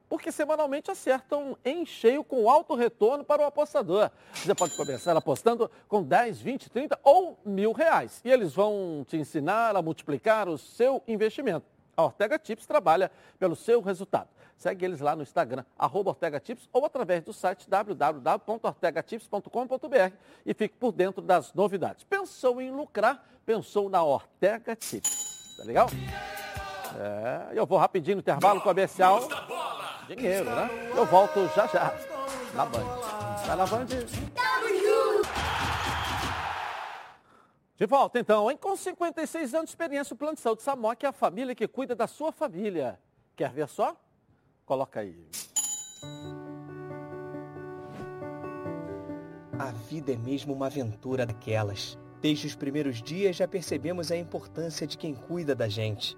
porque semanalmente acertam em cheio com alto retorno para o apostador. Você pode começar apostando com 10, 20, 30 ou mil reais. E eles vão te ensinar a multiplicar o seu investimento. A Ortega Tips trabalha pelo seu resultado. Segue eles lá no Instagram, arroba Ortega Tips, ou através do site www.ortegatips.com.br e fique por dentro das novidades. Pensou em lucrar? Pensou na Ortega Tips. Tá legal? É, eu vou rapidinho no intervalo comercial. Dinheiro, né? Eu volto já já. Na Band. Vai na Band. De volta então, hein? Com 56 anos de experiência, o Plano de Saúde Samok é a família que cuida da sua família. Quer ver só? Coloca aí. A vida é mesmo uma aventura daquelas. Desde os primeiros dias já percebemos a importância de quem cuida da gente.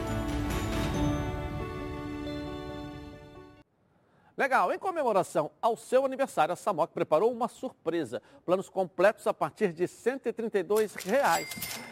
Legal, em comemoração ao seu aniversário, a Samok preparou uma surpresa. Planos completos a partir de 132 reais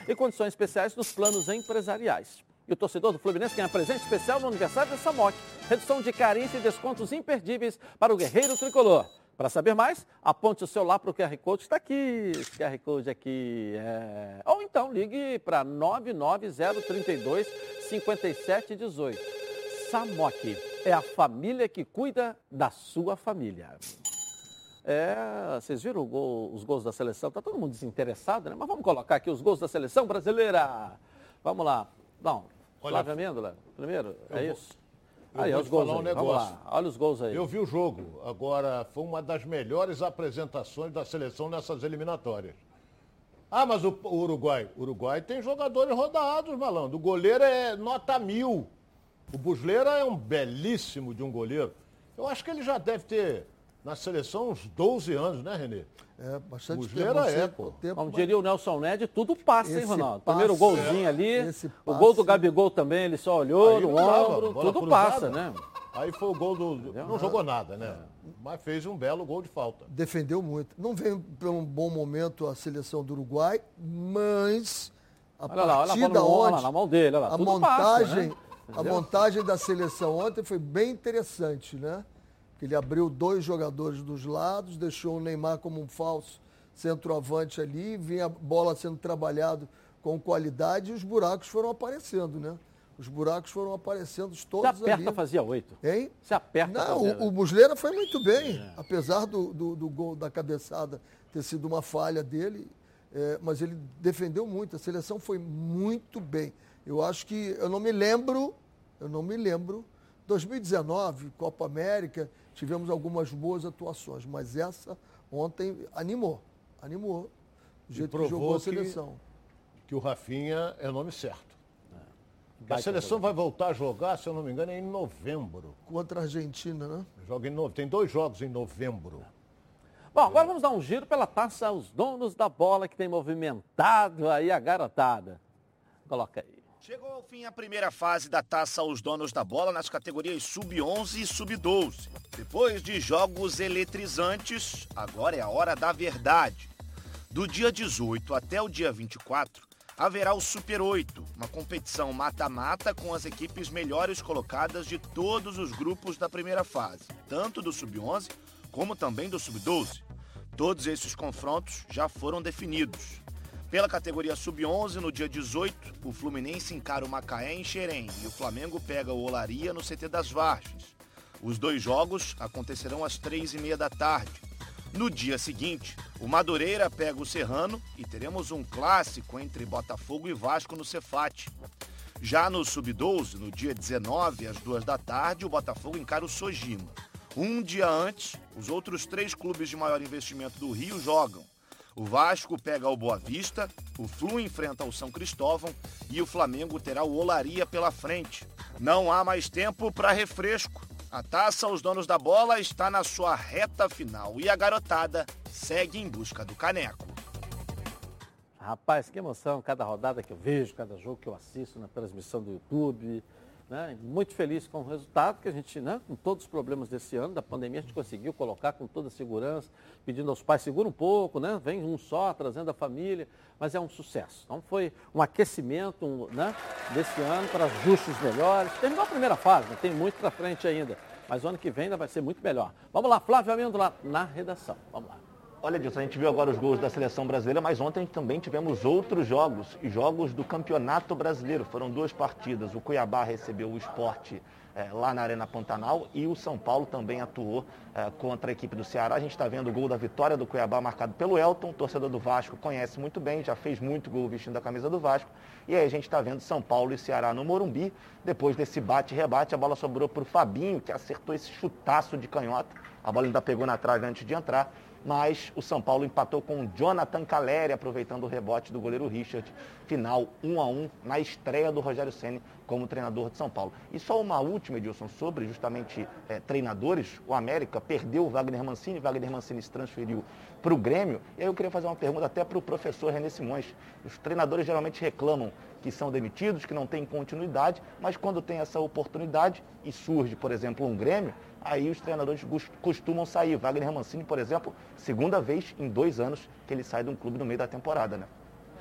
e condições especiais nos planos empresariais. E o torcedor do Fluminense ganha presente especial no aniversário da Samok. Redução de carência e descontos imperdíveis para o Guerreiro Tricolor. Para saber mais, aponte o celular para o QR Code que está aqui. Esse QR Code aqui. É... Ou então ligue para 99032 5718. Samok é a família que cuida da sua família. É, vocês viram gol- os gols da seleção? Tá todo mundo desinteressado, né? Mas vamos colocar aqui os gols da seleção brasileira. Vamos lá. Não, Olha, Flávio Amêndola, primeiro, é vou- isso? Aí, os gols um aí. Vamos lá, olha os gols aí. Eu vi o jogo. Agora, foi uma das melhores apresentações da seleção nessas eliminatórias. Ah, mas o o Uruguai. O Uruguai tem jogadores rodados, malandro. O goleiro é nota mil. O Busleira é um belíssimo de um goleiro. Eu acho que ele já deve ter na seleção uns 12 anos, né, Renê? É, bastante Busleira tempo, é, pô. tempo, Como mas- diria o Nelson Ned, tudo passa, hein, Esse Ronaldo? passe, Primeiro golzinho é, ali, o gol do Gabigol também, ele só olhou Aí no ombro, tudo cruzada. passa, né? Aí foi o gol do. Não jogou nada, né? Mas fez um belo gol de falta. defendeu muito. Não veio por um bom momento a seleção do Uruguai, mas a Olha lá, olha a partida bola no- olha lá, na mão dele, olha lá, a tudo montagem, passa, né? A montagem da seleção ontem foi bem interessante, né? Ele abriu dois jogadores dos lados, deixou o Neymar como um falso centroavante ali, vinha a bola sendo trabalhado com qualidade e os buracos foram aparecendo, né? Os buracos foram aparecendo todos Se aperta, ali. fazia oito. Hein? Se aperta, Não, fazia o, o Muslera foi muito bem, apesar do, do, do gol da cabeçada ter sido uma falha dele, é, mas ele defendeu muito. A seleção foi muito bem. Eu acho que eu não me lembro, eu não me lembro. 2019, Copa América, tivemos algumas boas atuações, mas essa ontem animou, animou. Do E jeito que provou jogou a que- seleção. Que o Rafinha é nome certo. A Baita seleção vai voltar a jogar, se eu não me engano, em novembro. Contra a Argentina, né? Joga em no... Tem dois jogos em novembro. Bom, agora vamos dar um giro pela taça aos donos da bola que tem movimentado aí a garotada. Coloca aí. Chegou ao fim a primeira fase da taça aos donos da bola nas categorias sub-11 e sub-12. Depois de jogos eletrizantes, agora é a hora da verdade. Do dia 18 até o dia 24, haverá o Super 8, uma competição mata-mata com as equipes melhores colocadas de todos os grupos da primeira fase, tanto do Sub-11 como também do Sub-12. Todos esses confrontos já foram definidos. Pela categoria Sub-11, no dia 18, o Fluminense encara o Macaé em Xerém e o Flamengo pega o Olaria no CT das Vargens. Os dois jogos acontecerão às três e meia da tarde. No dia seguinte, o Madureira pega o Serrano e teremos um clássico entre Botafogo e Vasco no Cefate. Já no Sub-12, no dia 19, às duas da tarde, o Botafogo encara o Sojima. Um dia antes, os outros três clubes de maior investimento do Rio jogam. O Vasco pega o Boa Vista, o Flu enfrenta o São Cristóvão e o Flamengo terá o Olaria pela frente. Não há mais tempo para refresco. A taça aos donos da bola está na sua reta final e a garotada segue em busca do caneco. Rapaz, que emoção cada rodada que eu vejo, cada jogo que eu assisto na transmissão do YouTube. Né? Muito feliz com o resultado que a gente, né, com todos os problemas desse ano, da pandemia, a gente conseguiu colocar com toda a segurança, pedindo aos pais, segura um pouco, né? vem um só, trazendo a família, mas é um sucesso. Então foi um aquecimento um, né, desse ano para ajustes melhores. Terminou a primeira fase, né? tem muito para frente ainda, mas o ano que vem ainda vai ser muito melhor. Vamos lá, Flávio Amêndola na redação. Vamos lá. Olha, Dilson, a gente viu agora os gols da seleção brasileira, mas ontem também tivemos outros jogos, jogos do Campeonato Brasileiro. Foram duas partidas. O Cuiabá recebeu o esporte é, lá na Arena Pantanal e o São Paulo também atuou é, contra a equipe do Ceará. A gente está vendo o gol da vitória do Cuiabá marcado pelo Elton, torcedor do Vasco conhece muito bem, já fez muito gol vestindo a camisa do Vasco. E aí a gente está vendo São Paulo e Ceará no Morumbi. Depois desse bate-rebate, a bola sobrou para o Fabinho, que acertou esse chutaço de canhota. A bola ainda pegou na trave antes de entrar mas o São Paulo empatou com o Jonathan Caleri, aproveitando o rebote do goleiro Richard. Final 1 a 1 na estreia do Rogério Ceni como treinador de São Paulo. E só uma última, Edilson, sobre justamente é, treinadores. O América perdeu o Wagner Mancini, Wagner Mancini se transferiu para o Grêmio. E aí eu queria fazer uma pergunta até para o professor René Simões. Os treinadores geralmente reclamam que são demitidos, que não têm continuidade, mas quando tem essa oportunidade e surge, por exemplo, um Grêmio, aí os treinadores costumam sair. Wagner Mancini, por exemplo, segunda vez em dois anos que ele sai de um clube no meio da temporada, né?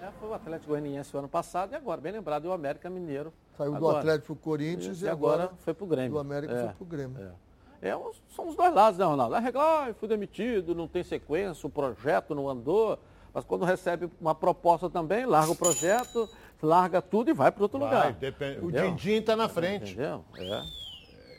É, foi o Atlético Goianiense o ano passado e agora, bem lembrado, o América Mineiro. Saiu agora. do Atlético pro Corinthians e, e agora, agora foi pro Grêmio. Do América é, foi pro Grêmio. É. É, são os dois lados, né, Ronaldo? É regular, fui demitido, não tem sequência, o projeto não andou. Mas quando recebe uma proposta também, larga o projeto, larga tudo e vai para outro Vai, lugar. depende- O? Dindim está na frente. Entendeu? É.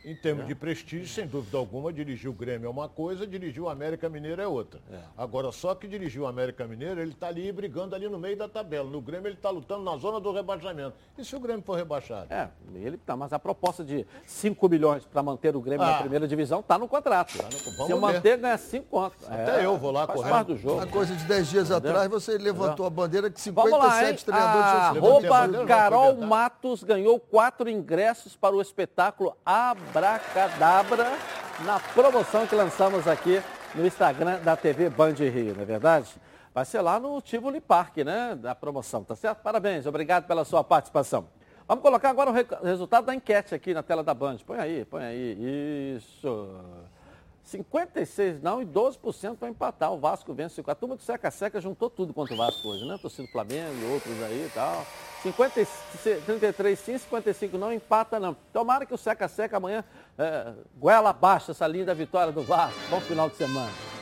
Em termos de prestígio, sem dúvida alguma, dirigir o Grêmio é uma coisa, dirigir o América Mineiro é outra. Agora, só que dirigir o América Mineiro, ele está ali brigando ali no meio da tabela. No Grêmio, ele está lutando na zona do rebaixamento. E se o Grêmio for rebaixado? É, ele tá, mas a proposta de 5 milhões para manter o Grêmio na Ah. primeira divisão está no contrato. Se vamos eu manter, ganha 5 contos. Até eu vou lá correndo. parte do jogo. Uma coisa de 10 dias Entendeu? atrás, você levantou a bandeira que Vamos lá, hein? 57 treinadores já foram Arroba. Carol Matos ganhou quatro ingressos para o espetáculo Abracadabra na promoção que lançamos aqui no Instagram da TV Band Rio, não é verdade? Vai ser lá no Tivoli Park, né? Da promoção, tá certo? Parabéns, obrigado pela sua participação. Vamos colocar agora o re- resultado da enquete aqui na tela da Band. Põe aí, põe aí. Isso. 56 não e 12% para empatar. O Vasco vence. A turma do Seca Seca juntou tudo contra o Vasco hoje, né? Torcida do Flamengo e outros aí e tal. 50, 33 sim, 55 não, empata não. Tomara que o Seca Seca amanhã é, goela abaixo essa linda vitória do Vasco. Bom final de semana.